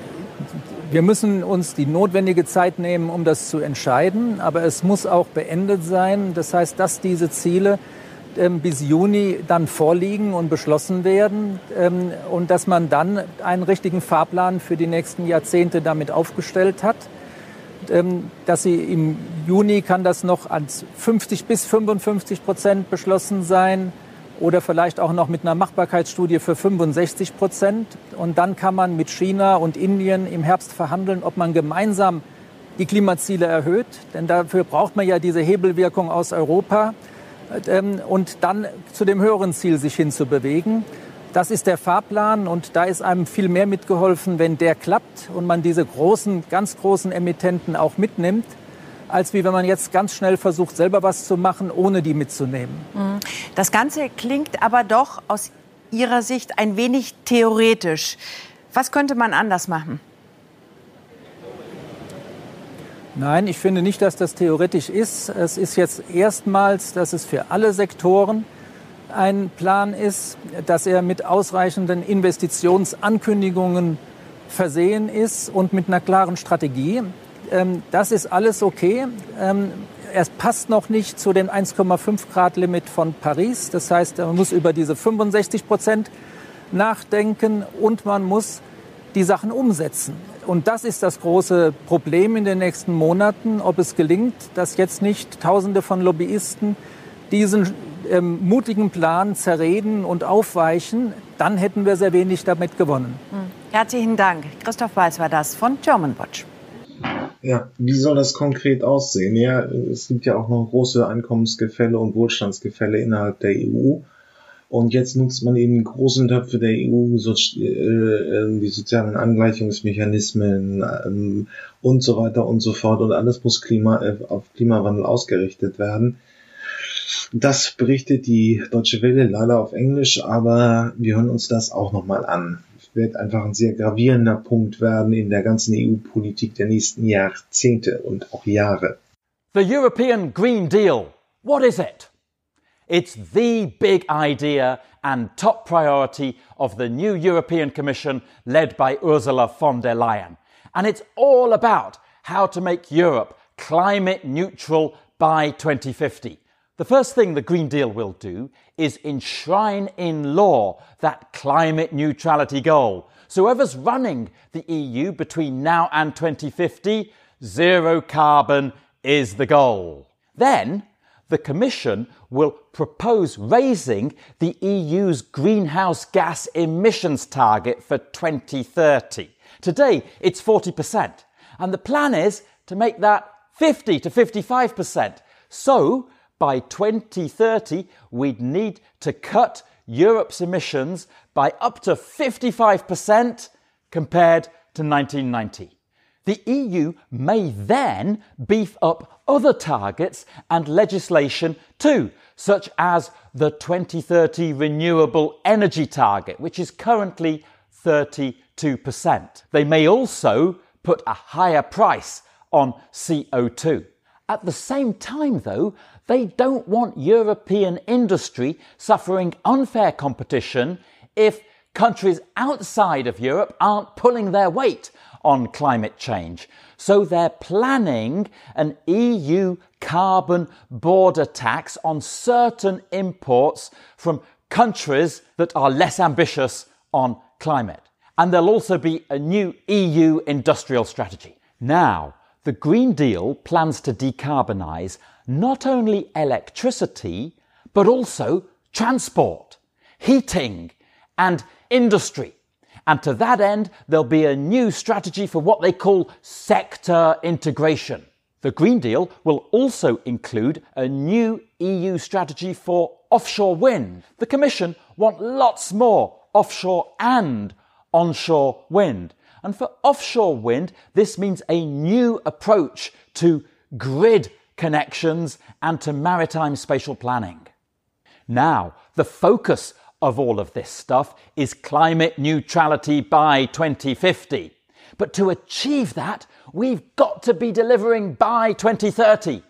wir müssen uns die notwendige Zeit nehmen, um das zu entscheiden. Aber es muss auch beendet sein. Das heißt, dass diese Ziele ähm, bis Juni dann vorliegen und beschlossen werden ähm, und dass man dann einen richtigen Fahrplan für die nächsten Jahrzehnte damit aufgestellt hat. Ähm, dass sie im Juni kann das noch als 50 bis 55 Prozent beschlossen sein oder vielleicht auch noch mit einer Machbarkeitsstudie für 65 Prozent. Und dann kann man mit China und Indien im Herbst verhandeln, ob man gemeinsam die Klimaziele erhöht. Denn dafür braucht man ja diese Hebelwirkung aus Europa. Ähm, und dann zu dem höheren Ziel sich hinzubewegen. Das ist der Fahrplan und da ist einem viel mehr mitgeholfen, wenn der klappt und man diese großen, ganz großen Emittenten auch mitnimmt, als wie wenn man jetzt ganz schnell versucht, selber was zu machen, ohne die mitzunehmen. Mhm. Das Ganze klingt aber doch aus Ihrer Sicht ein wenig theoretisch. Was könnte man anders machen? Nein, ich finde nicht, dass das theoretisch ist. Es ist jetzt erstmals, dass es für alle Sektoren ein Plan ist, dass er mit ausreichenden Investitionsankündigungen versehen ist und mit einer klaren Strategie. Ähm, das ist alles okay. Ähm, es passt noch nicht zu dem 1,5 Grad Limit von Paris. Das heißt, man muss über diese 65 Prozent nachdenken und man muss die Sachen umsetzen. Und das ist das große Problem in den nächsten Monaten, ob es gelingt, dass jetzt nicht Tausende von Lobbyisten diesen ähm, mutigen Plan zerreden und aufweichen, dann hätten wir sehr wenig damit gewonnen. Hm. Herzlichen Dank. Christoph Weiß war das von German Watch. Ja, wie soll das konkret aussehen? Ja, es gibt ja auch noch große Einkommensgefälle und Wohlstandsgefälle innerhalb der EU. Und jetzt nutzt man eben großen Töpfe der EU, so, äh, äh, die sozialen Angleichungsmechanismen ähm, und so weiter und so fort. Und alles muss Klima, äh, auf Klimawandel ausgerichtet werden. Das berichtet die Deutsche Welle leider auf Englisch, aber wir hören uns das auch nochmal an. Wird einfach ein sehr gravierender Punkt werden in der ganzen EU-Politik der nächsten Jahrzehnte und auch Jahre. The European Green Deal. What is it? It's the big idea and top priority of the new European Commission led by Ursula von der Leyen. And it's all about how to make Europe climate neutral by 2050. The first thing the Green Deal will do is enshrine in law that climate neutrality goal. So whoever's running the EU between now and 2050, zero carbon is the goal. Then the Commission will propose raising the EU's greenhouse gas emissions target for 2030. Today, it's 40%. And the plan is to make that 50 to 55%. So, by 2030, we'd need to cut Europe's emissions by up to 55% compared to 1990. The EU may then beef up other targets and legislation too, such as the 2030 renewable energy target, which is currently 32%. They may also put a higher price on CO2. At the same time, though, they don't want European industry suffering unfair competition if countries outside of Europe aren't pulling their weight on climate change. So they're planning an EU carbon border tax on certain imports from countries that are less ambitious on climate. And there'll also be a new EU industrial strategy. Now, the Green Deal plans to decarbonise not only electricity, but also transport, heating, and industry. And to that end, there'll be a new strategy for what they call sector integration. The Green Deal will also include a new EU strategy for offshore wind. The Commission want lots more offshore and onshore wind. And for offshore wind, this means a new approach to grid connections and to maritime spatial planning. Now, the focus of all of this stuff is climate neutrality by 2050. But to achieve that, we've got to be delivering by 2030.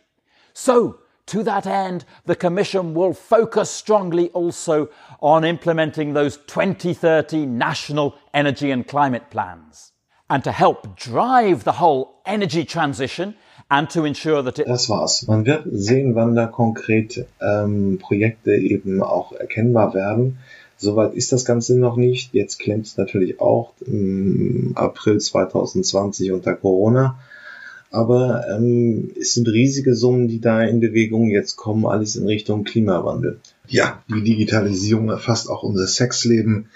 So, to that end, the Commission will focus strongly also on implementing those 2030 national energy and climate plans. And to help drive the whole energy transition and to ensure that it Das war's. Man wird sehen, wann da konkret ähm, Projekte eben auch erkennbar werden. Soweit ist das Ganze noch nicht. Jetzt klemmt es natürlich auch im April 2020 unter Corona. Aber ähm, es sind riesige Summen, die da in Bewegung jetzt kommen, alles in Richtung Klimawandel. Ja, die Digitalisierung erfasst auch unser Sexleben.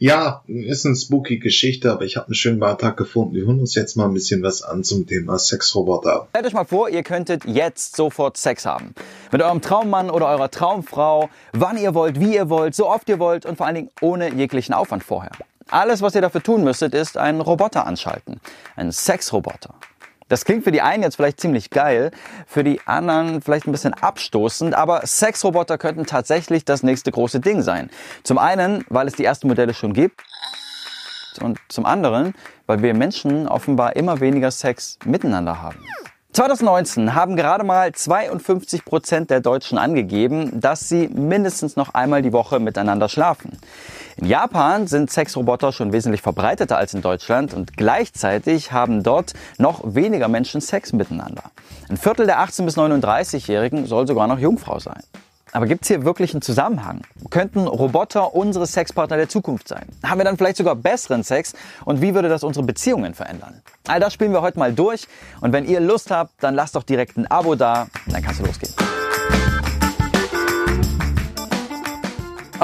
Ja, ist eine spooky Geschichte, aber ich habe einen schönen Beitrag gefunden. Wir hören uns jetzt mal ein bisschen was an zum Thema Sexroboter. Stellt euch mal vor, ihr könntet jetzt sofort Sex haben. Mit eurem Traummann oder eurer Traumfrau, wann ihr wollt, wie ihr wollt, so oft ihr wollt und vor allen Dingen ohne jeglichen Aufwand vorher. Alles, was ihr dafür tun müsstet, ist einen Roboter anschalten. Einen Sexroboter. Das klingt für die einen jetzt vielleicht ziemlich geil, für die anderen vielleicht ein bisschen abstoßend, aber Sexroboter könnten tatsächlich das nächste große Ding sein. Zum einen, weil es die ersten Modelle schon gibt und zum anderen, weil wir Menschen offenbar immer weniger Sex miteinander haben. 2019 haben gerade mal 52 Prozent der Deutschen angegeben, dass sie mindestens noch einmal die Woche miteinander schlafen. In Japan sind Sexroboter schon wesentlich verbreiteter als in Deutschland und gleichzeitig haben dort noch weniger Menschen Sex miteinander. Ein Viertel der 18- bis 39-Jährigen soll sogar noch Jungfrau sein. Aber gibt es hier wirklich einen Zusammenhang? Könnten Roboter unsere Sexpartner der Zukunft sein? Haben wir dann vielleicht sogar besseren Sex? Und wie würde das unsere Beziehungen verändern? All das spielen wir heute mal durch. Und wenn ihr Lust habt, dann lasst doch direkt ein Abo da. Dann kannst du losgehen.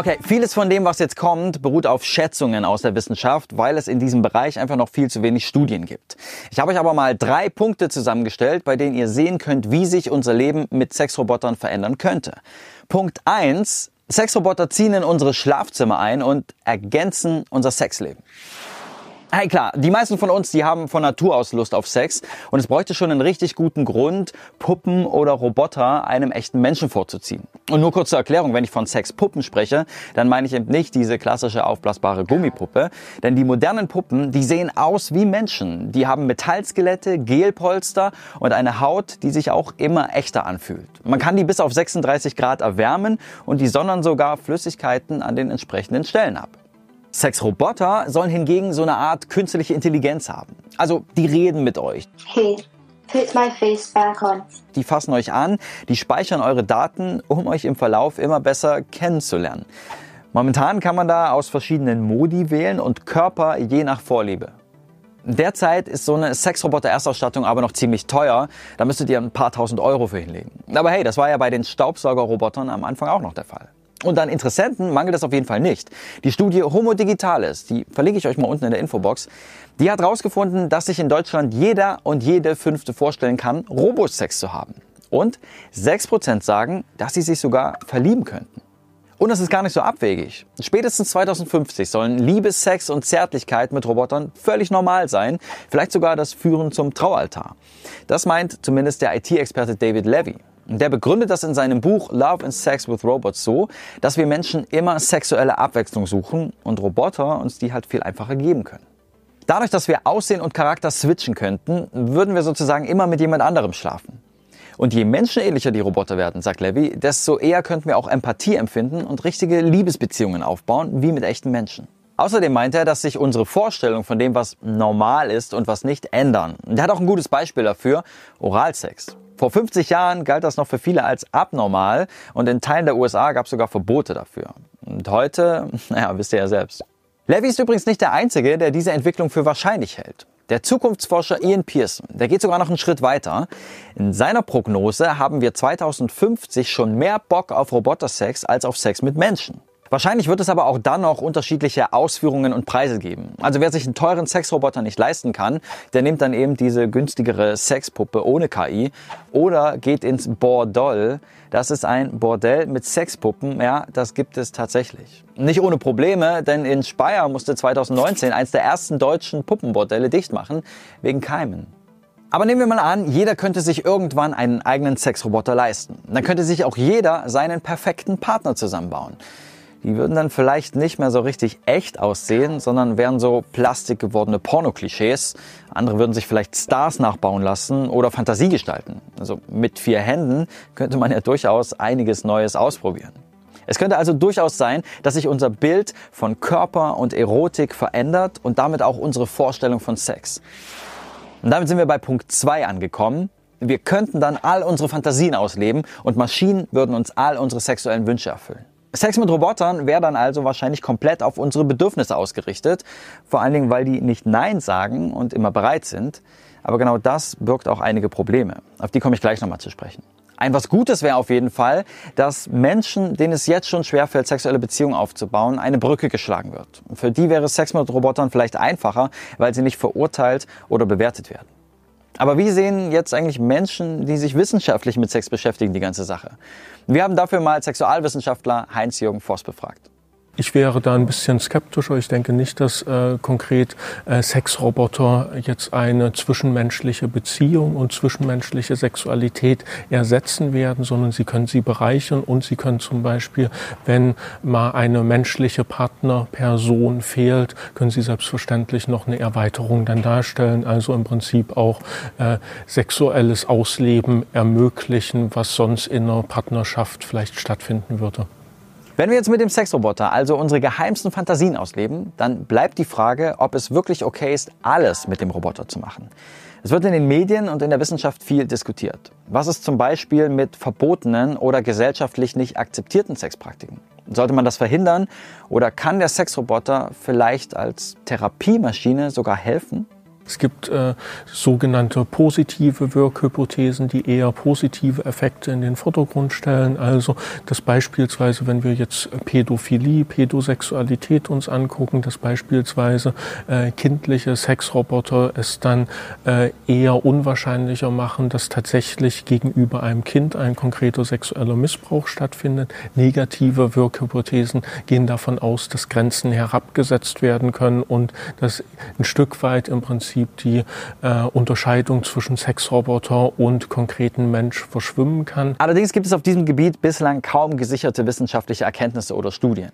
Okay, vieles von dem, was jetzt kommt, beruht auf Schätzungen aus der Wissenschaft, weil es in diesem Bereich einfach noch viel zu wenig Studien gibt. Ich habe euch aber mal drei Punkte zusammengestellt, bei denen ihr sehen könnt, wie sich unser Leben mit Sexrobotern verändern könnte. Punkt eins: Sexroboter ziehen in unsere Schlafzimmer ein und ergänzen unser Sexleben. Hey klar, die meisten von uns, die haben von Natur aus Lust auf Sex und es bräuchte schon einen richtig guten Grund, Puppen oder Roboter einem echten Menschen vorzuziehen. Und nur kurz zur Erklärung, wenn ich von Sexpuppen spreche, dann meine ich eben nicht diese klassische aufblasbare Gummipuppe, denn die modernen Puppen, die sehen aus wie Menschen. Die haben Metallskelette, Gelpolster und eine Haut, die sich auch immer echter anfühlt. Man kann die bis auf 36 Grad erwärmen und die sondern sogar Flüssigkeiten an den entsprechenden Stellen ab. Sexroboter sollen hingegen so eine Art künstliche Intelligenz haben. Also die reden mit euch. Hey, put my face back on. Die fassen euch an, die speichern eure Daten, um euch im Verlauf immer besser kennenzulernen. Momentan kann man da aus verschiedenen Modi wählen und Körper je nach Vorliebe. Derzeit ist so eine Sexroboter-Erstausstattung aber noch ziemlich teuer. Da müsstet ihr ein paar tausend Euro für hinlegen. Aber hey, das war ja bei den Staubsaugerrobotern am Anfang auch noch der Fall. Und an Interessenten mangelt es auf jeden Fall nicht. Die Studie Homo Digitalis, die verlinke ich euch mal unten in der Infobox, die hat herausgefunden, dass sich in Deutschland jeder und jede Fünfte vorstellen kann, Robosex zu haben. Und 6% sagen, dass sie sich sogar verlieben könnten. Und das ist gar nicht so abwegig. Spätestens 2050 sollen Liebe, Sex und Zärtlichkeit mit Robotern völlig normal sein, vielleicht sogar das Führen zum Traualtar. Das meint zumindest der IT-Experte David Levy. Der begründet das in seinem Buch Love and Sex with Robots so, dass wir Menschen immer sexuelle Abwechslung suchen und Roboter uns die halt viel einfacher geben können. Dadurch, dass wir Aussehen und Charakter switchen könnten, würden wir sozusagen immer mit jemand anderem schlafen. Und je menschenähnlicher die Roboter werden, sagt Levy, desto eher könnten wir auch Empathie empfinden und richtige Liebesbeziehungen aufbauen, wie mit echten Menschen. Außerdem meint er, dass sich unsere Vorstellung von dem, was normal ist und was nicht, ändern. Er hat auch ein gutes Beispiel dafür, Oralsex. Vor 50 Jahren galt das noch für viele als abnormal und in Teilen der USA gab es sogar Verbote dafür. Und heute, <laughs> naja, wisst ihr ja selbst. Levy ist übrigens nicht der Einzige, der diese Entwicklung für wahrscheinlich hält. Der Zukunftsforscher Ian Pearson, der geht sogar noch einen Schritt weiter. In seiner Prognose haben wir 2050 schon mehr Bock auf Robotersex als auf Sex mit Menschen. Wahrscheinlich wird es aber auch dann noch unterschiedliche Ausführungen und Preise geben. Also wer sich einen teuren Sexroboter nicht leisten kann, der nimmt dann eben diese günstigere Sexpuppe ohne KI oder geht ins Bordell. Das ist ein Bordell mit Sexpuppen. Ja, das gibt es tatsächlich. Nicht ohne Probleme, denn in Speyer musste 2019 eins der ersten deutschen Puppenbordelle dicht machen wegen Keimen. Aber nehmen wir mal an, jeder könnte sich irgendwann einen eigenen Sexroboter leisten. Dann könnte sich auch jeder seinen perfekten Partner zusammenbauen. Die würden dann vielleicht nicht mehr so richtig echt aussehen, sondern wären so plastikgewordene Pornoklischees. Andere würden sich vielleicht Stars nachbauen lassen oder Fantasie gestalten. Also mit vier Händen könnte man ja durchaus einiges Neues ausprobieren. Es könnte also durchaus sein, dass sich unser Bild von Körper und Erotik verändert und damit auch unsere Vorstellung von Sex. Und damit sind wir bei Punkt zwei angekommen. Wir könnten dann all unsere Fantasien ausleben und Maschinen würden uns all unsere sexuellen Wünsche erfüllen. Sex mit Robotern wäre dann also wahrscheinlich komplett auf unsere Bedürfnisse ausgerichtet. Vor allen Dingen, weil die nicht Nein sagen und immer bereit sind. Aber genau das birgt auch einige Probleme. Auf die komme ich gleich nochmal zu sprechen. Ein was Gutes wäre auf jeden Fall, dass Menschen, denen es jetzt schon schwerfällt, sexuelle Beziehungen aufzubauen, eine Brücke geschlagen wird. Für die wäre Sex mit Robotern vielleicht einfacher, weil sie nicht verurteilt oder bewertet werden. Aber wie sehen jetzt eigentlich Menschen, die sich wissenschaftlich mit Sex beschäftigen, die ganze Sache? Wir haben dafür mal Sexualwissenschaftler Heinz-Jürgen Voss befragt. Ich wäre da ein bisschen skeptischer. Ich denke nicht, dass äh, konkret äh, Sexroboter jetzt eine zwischenmenschliche Beziehung und zwischenmenschliche Sexualität ersetzen werden, sondern sie können sie bereichern und sie können zum Beispiel, wenn mal eine menschliche Partnerperson fehlt, können sie selbstverständlich noch eine Erweiterung dann darstellen. Also im Prinzip auch äh, sexuelles Ausleben ermöglichen, was sonst in einer Partnerschaft vielleicht stattfinden würde. Wenn wir jetzt mit dem Sexroboter also unsere geheimsten Fantasien ausleben, dann bleibt die Frage, ob es wirklich okay ist, alles mit dem Roboter zu machen. Es wird in den Medien und in der Wissenschaft viel diskutiert. Was ist zum Beispiel mit verbotenen oder gesellschaftlich nicht akzeptierten Sexpraktiken? Sollte man das verhindern oder kann der Sexroboter vielleicht als Therapiemaschine sogar helfen? Es gibt äh, sogenannte positive Wirkhypothesen, die eher positive Effekte in den Vordergrund stellen. Also, dass beispielsweise, wenn wir jetzt Pädophilie, Pädosexualität uns angucken, dass beispielsweise äh, kindliche Sexroboter es dann äh, eher unwahrscheinlicher machen, dass tatsächlich gegenüber einem Kind ein konkreter sexueller Missbrauch stattfindet. Negative Wirkhypothesen gehen davon aus, dass Grenzen herabgesetzt werden können und dass ein Stück weit im Prinzip Prinzip die äh, Unterscheidung zwischen Sexroboter und konkreten Mensch verschwimmen kann. Allerdings gibt es auf diesem Gebiet bislang kaum gesicherte wissenschaftliche Erkenntnisse oder Studien.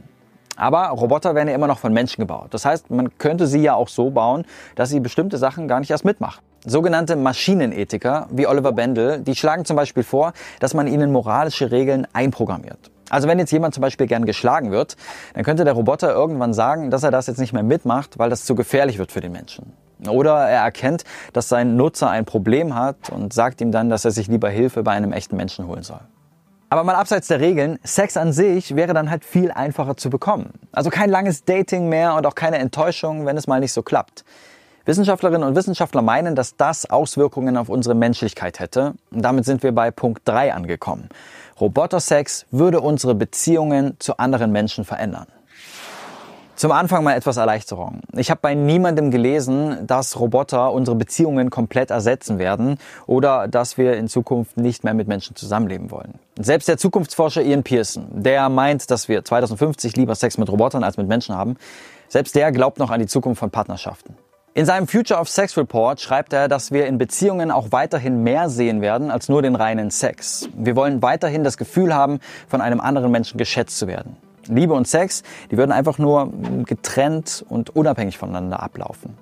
Aber Roboter werden ja immer noch von Menschen gebaut. Das heißt, man könnte sie ja auch so bauen, dass sie bestimmte Sachen gar nicht erst mitmachen. Sogenannte Maschinenethiker wie Oliver Bendel, die schlagen zum Beispiel vor, dass man ihnen moralische Regeln einprogrammiert. Also wenn jetzt jemand zum Beispiel gern geschlagen wird, dann könnte der Roboter irgendwann sagen, dass er das jetzt nicht mehr mitmacht, weil das zu gefährlich wird für den Menschen. Oder er erkennt, dass sein Nutzer ein Problem hat und sagt ihm dann, dass er sich lieber Hilfe bei einem echten Menschen holen soll. Aber mal abseits der Regeln, Sex an sich wäre dann halt viel einfacher zu bekommen. Also kein langes Dating mehr und auch keine Enttäuschung, wenn es mal nicht so klappt. Wissenschaftlerinnen und Wissenschaftler meinen, dass das Auswirkungen auf unsere Menschlichkeit hätte. Und damit sind wir bei Punkt 3 angekommen. Robotersex würde unsere Beziehungen zu anderen Menschen verändern. Zum Anfang mal etwas Erleichterung. Ich habe bei niemandem gelesen, dass Roboter unsere Beziehungen komplett ersetzen werden oder dass wir in Zukunft nicht mehr mit Menschen zusammenleben wollen. Selbst der Zukunftsforscher Ian Pearson, der meint, dass wir 2050 lieber Sex mit Robotern als mit Menschen haben, selbst der glaubt noch an die Zukunft von Partnerschaften. In seinem Future of Sex Report schreibt er, dass wir in Beziehungen auch weiterhin mehr sehen werden als nur den reinen Sex. Wir wollen weiterhin das Gefühl haben, von einem anderen Menschen geschätzt zu werden. Liebe und Sex, die würden einfach nur getrennt und unabhängig voneinander ablaufen.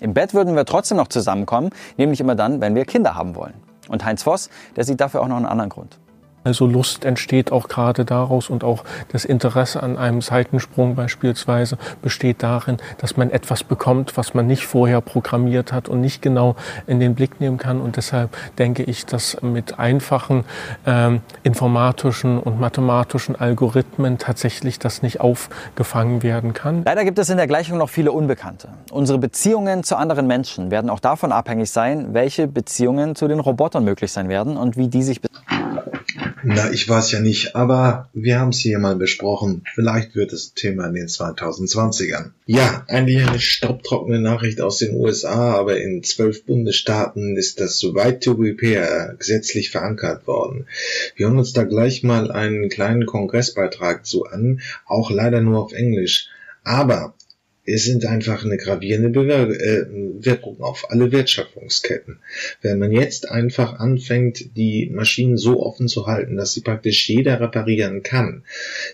Im Bett würden wir trotzdem noch zusammenkommen, nämlich immer dann, wenn wir Kinder haben wollen. Und Heinz Voss, der sieht dafür auch noch einen anderen Grund. Also Lust entsteht auch gerade daraus und auch das Interesse an einem Seitensprung beispielsweise besteht darin, dass man etwas bekommt, was man nicht vorher programmiert hat und nicht genau in den Blick nehmen kann. Und deshalb denke ich, dass mit einfachen ähm, informatischen und mathematischen Algorithmen tatsächlich das nicht aufgefangen werden kann. Leider gibt es in der Gleichung noch viele Unbekannte. Unsere Beziehungen zu anderen Menschen werden auch davon abhängig sein, welche Beziehungen zu den Robotern möglich sein werden und wie die sich na, ich weiß ja nicht, aber wir haben es hier mal besprochen. Vielleicht wird es Thema in den 2020ern. Ja, eigentlich eine staubtrockene Nachricht aus den USA, aber in zwölf Bundesstaaten ist das Right to Repair gesetzlich verankert worden. Wir hören uns da gleich mal einen kleinen Kongressbeitrag zu an, auch leider nur auf Englisch. Aber es sind einfach eine gravierende äh, Wirkung auf alle Wertschöpfungsketten. Wenn man jetzt einfach anfängt, die Maschinen so offen zu halten, dass sie praktisch jeder reparieren kann,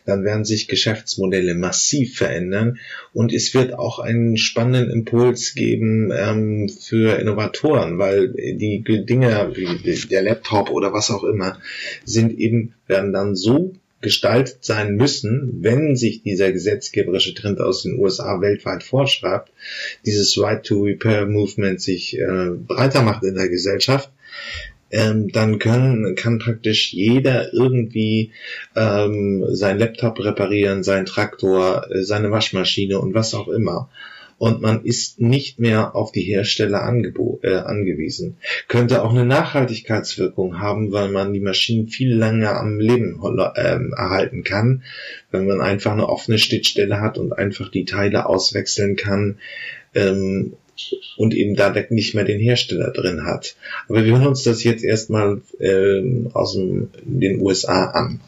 dann werden sich Geschäftsmodelle massiv verändern und es wird auch einen spannenden Impuls geben ähm, für Innovatoren, weil die Dinge wie der Laptop oder was auch immer sind eben werden dann so gestaltet sein müssen, wenn sich dieser gesetzgeberische Trend aus den USA weltweit vorschreibt, dieses Right to Repair Movement sich äh, breiter macht in der Gesellschaft, ähm, dann können, kann praktisch jeder irgendwie ähm, sein Laptop reparieren, sein Traktor, äh, seine Waschmaschine und was auch immer. Und man ist nicht mehr auf die Hersteller äh, angewiesen. Könnte auch eine Nachhaltigkeitswirkung haben, weil man die Maschinen viel länger am Leben äh, erhalten kann, wenn man einfach eine offene Schnittstelle hat und einfach die Teile auswechseln kann. Ähm, und eben da nicht mehr den Hersteller drin hat. Aber wir hören uns das jetzt erstmal ähm, aus dem, den USA an.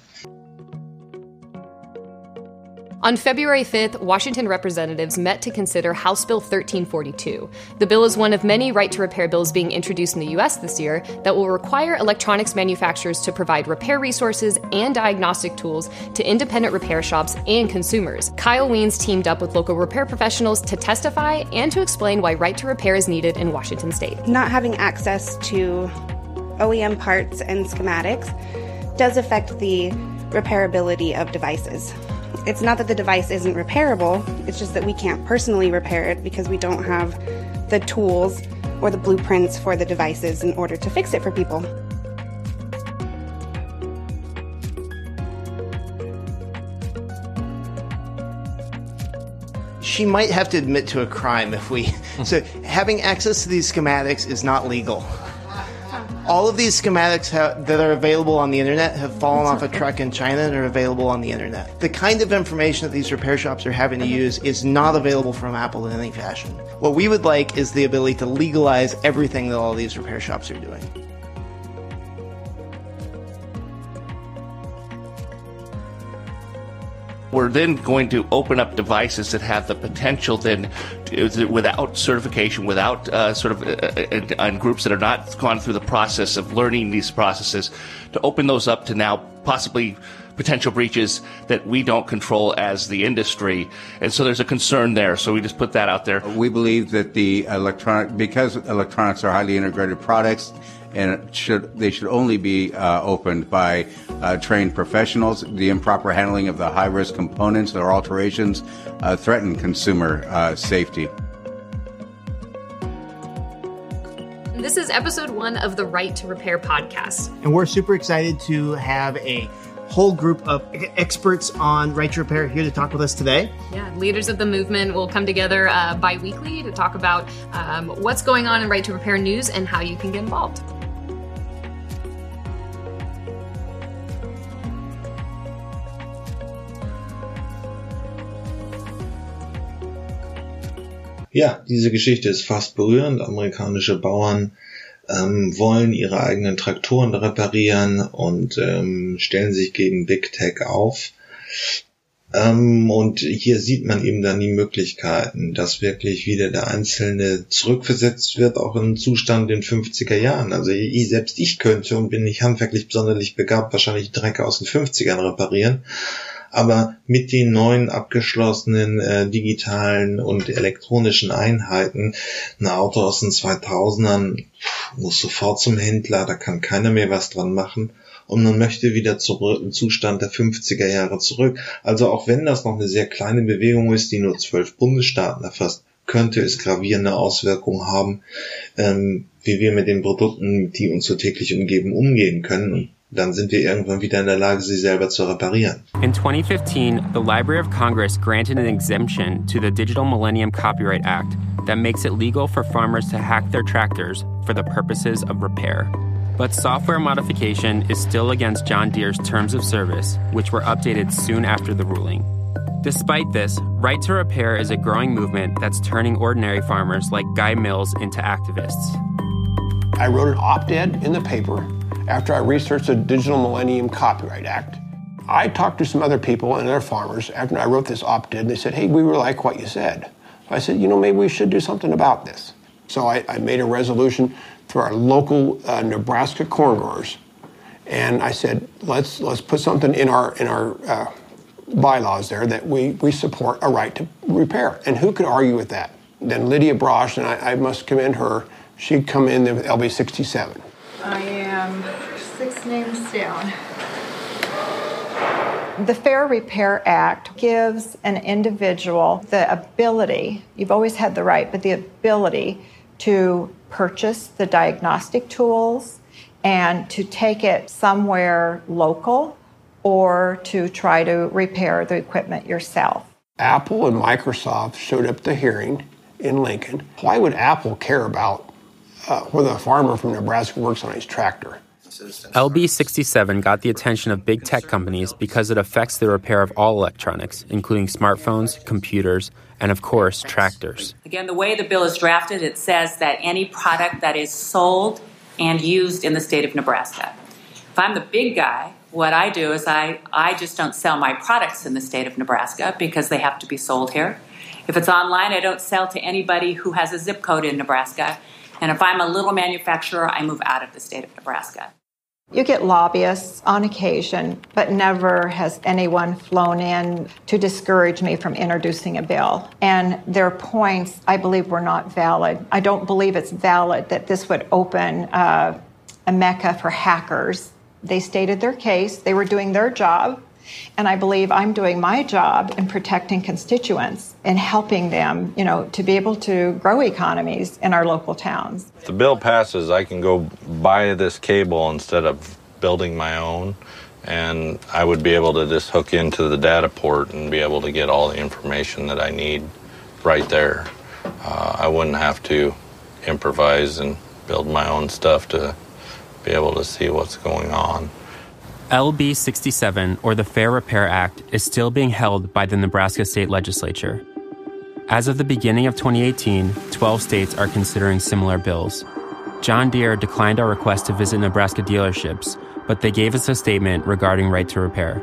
On February 5th, Washington representatives met to consider House Bill 1342. The bill is one of many right to repair bills being introduced in the U.S. this year that will require electronics manufacturers to provide repair resources and diagnostic tools to independent repair shops and consumers. Kyle Weens teamed up with local repair professionals to testify and to explain why right to repair is needed in Washington state. Not having access to OEM parts and schematics does affect the repairability of devices. It's not that the device isn't repairable, it's just that we can't personally repair it because we don't have the tools or the blueprints for the devices in order to fix it for people. She might have to admit to a crime if we. <laughs> so, having access to these schematics is not legal all of these schematics that are available on the internet have fallen off a truck in China and are available on the internet. The kind of information that these repair shops are having to use is not available from Apple in any fashion. What we would like is the ability to legalize everything that all these repair shops are doing. We're then going to open up devices that have the potential then, without certification, without uh, sort of, uh, uh, groups that are not gone through the process of learning these processes, to open those up to now possibly potential breaches that we don't control as the industry. And so there's a concern there. So we just put that out there. We believe that the electronic, because electronics are highly integrated products, and should they should only be uh, opened by uh, trained professionals. The improper handling of the high risk components or alterations uh, threaten consumer uh, safety. This is episode one of the Right to Repair podcast. And we're super excited to have a whole group of experts on right to repair here to talk with us today. Yeah, leaders of the movement will come together uh, bi weekly to talk about um, what's going on in right to repair news and how you can get involved. Ja, diese Geschichte ist fast berührend. Amerikanische Bauern ähm, wollen ihre eigenen Traktoren reparieren und ähm, stellen sich gegen Big Tech auf. Ähm, und hier sieht man eben dann die Möglichkeiten, dass wirklich wieder der Einzelne zurückversetzt wird, auch in Zustand in 50er Jahren. Also ich, selbst ich könnte und bin nicht handwerklich besonders begabt, wahrscheinlich Dreck aus den 50ern reparieren aber mit den neuen abgeschlossenen äh, digitalen und elektronischen Einheiten, ein Auto aus den 2000ern muss sofort zum Händler, da kann keiner mehr was dran machen und man möchte wieder zurück im Zustand der 50er Jahre zurück. Also auch wenn das noch eine sehr kleine Bewegung ist, die nur zwölf Bundesstaaten erfasst, könnte es gravierende Auswirkungen haben, ähm, wie wir mit den Produkten, die uns so täglich umgeben, umgehen können. Und dann sind wir irgendwann wieder in der Lage, sie selber zu reparieren. In 2015, the Library of Congress granted an exemption to the Digital Millennium Copyright Act that makes it legal for farmers to hack their tractors for the purposes of repair. But software modification is still against John Deere's terms of service, which were updated soon after the ruling. Despite this, Right to Repair is a growing movement that's turning ordinary farmers like Guy Mills into activists. I wrote an op ed in the paper after I researched the Digital Millennium Copyright Act. I talked to some other people and other farmers after I wrote this op ed, and they said, Hey, we really like what you said. So I said, You know, maybe we should do something about this. So I, I made a resolution through our local uh, Nebraska corn growers. And I said, let's, let's put something in our, in our uh, bylaws there that we, we support a right to repair. And who could argue with that? Then Lydia Brosh, and I, I must commend her, she'd come in with LB 67. I am six names down. The Fair Repair Act gives an individual the ability, you've always had the right, but the ability to purchase the diagnostic tools and to take it somewhere local or to try to repair the equipment yourself. Apple and Microsoft showed up at the hearing in Lincoln. Why would Apple care about uh, whether a farmer from Nebraska works on his tractor? LB 67 got the attention of big tech companies because it affects the repair of all electronics, including smartphones, computers, and of course, tractors. Again, the way the bill is drafted, it says that any product that is sold and used in the state of Nebraska. If I'm the big guy, what I do is I, I just don't sell my products in the state of Nebraska because they have to be sold here. If it's online, I don't sell to anybody who has a zip code in Nebraska. And if I'm a little manufacturer, I move out of the state of Nebraska. You get lobbyists on occasion, but never has anyone flown in to discourage me from introducing a bill. And their points, I believe, were not valid. I don't believe it's valid that this would open uh, a mecca for hackers. They stated their case, they were doing their job. And I believe I'm doing my job in protecting constituents and helping them, you know, to be able to grow economies in our local towns. If the bill passes, I can go buy this cable instead of building my own. And I would be able to just hook into the data port and be able to get all the information that I need right there. Uh, I wouldn't have to improvise and build my own stuff to be able to see what's going on. LB 67, or the Fair Repair Act, is still being held by the Nebraska State Legislature. As of the beginning of 2018, 12 states are considering similar bills. John Deere declined our request to visit Nebraska dealerships, but they gave us a statement regarding right to repair.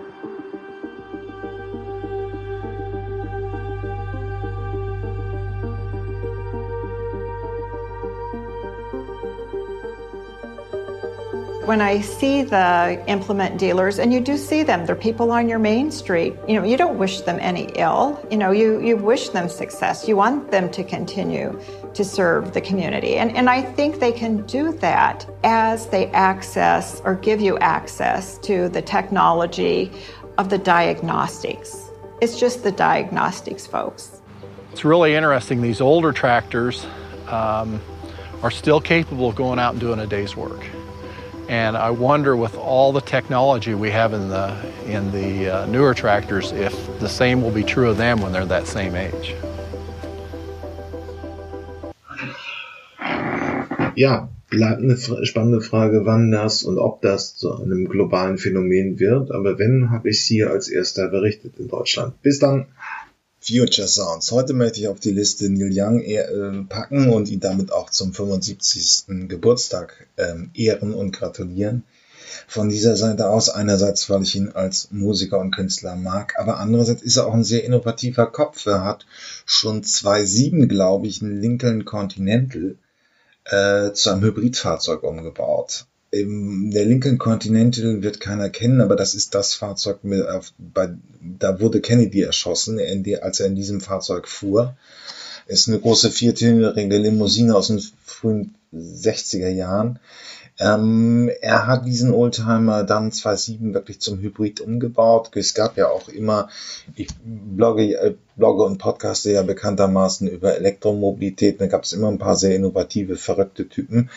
When I see the implement dealers, and you do see them, they're people on your main street, you know, you don't wish them any ill. You know, you, you wish them success. You want them to continue to serve the community. And, and I think they can do that as they access or give you access to the technology of the diagnostics. It's just the diagnostics folks. It's really interesting. These older tractors um, are still capable of going out and doing a day's work. And I wonder, with all the technology we have in the in the uh, newer tractors, if the same will be true of them when they're that same age. Ja, bleibt eine spannende Frage, wann das und ob das zu einem globalen Phänomen wird. Aber wenn, habe ich sie als erster berichtet in Deutschland. Bis dann. Future Sounds. Heute möchte ich auf die Liste Neil Young äh, packen und ihn damit auch zum 75. Geburtstag ähm, ehren und gratulieren. Von dieser Seite aus, einerseits, weil ich ihn als Musiker und Künstler mag, aber andererseits ist er auch ein sehr innovativer Kopf. Er hat schon 2007, glaube ich, einen Lincoln Continental äh, zu einem Hybridfahrzeug umgebaut der Lincoln Continental wird keiner kennen, aber das ist das Fahrzeug, da wurde Kennedy erschossen, als er in diesem Fahrzeug fuhr. Ist eine große viertönige Limousine aus den frühen 60er Jahren. Ähm, er hat diesen Oldtimer dann 2007 wirklich zum Hybrid umgebaut. Es gab ja auch immer, ich blogge, äh, blogge und podcaste ja bekanntermaßen über Elektromobilität. Da gab es immer ein paar sehr innovative, verrückte Typen,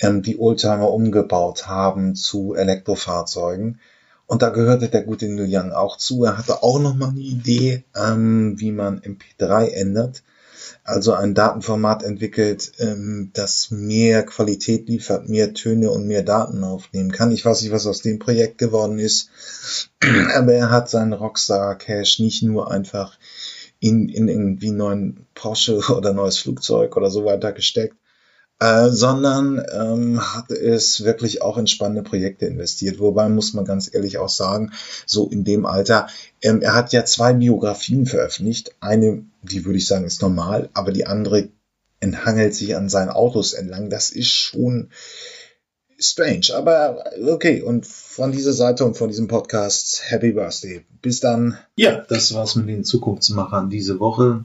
ähm, die Oldtimer umgebaut haben zu Elektrofahrzeugen. Und da gehörte der gute Neil Young auch zu. Er hatte auch noch mal eine Idee, ähm, wie man MP3 ändert also ein Datenformat entwickelt, ähm, das mehr Qualität liefert, mehr Töne und mehr Daten aufnehmen kann. Ich weiß nicht, was aus dem Projekt geworden ist, <clears throat> aber er hat seinen Rockstar Cash nicht nur einfach in, in irgendwie neuen Porsche <laughs> oder neues Flugzeug oder so weiter gesteckt, äh, sondern ähm, hat es wirklich auch in spannende Projekte investiert. Wobei muss man ganz ehrlich auch sagen, so in dem Alter, ähm, er hat ja zwei Biografien veröffentlicht. Eine, die würde ich sagen, ist normal, aber die andere enthangelt sich an seinen Autos entlang. Das ist schon strange, aber okay. Und von dieser Seite und von diesem Podcast, Happy Birthday. Bis dann. Ja, das war's mit den Zukunftsmachern diese Woche.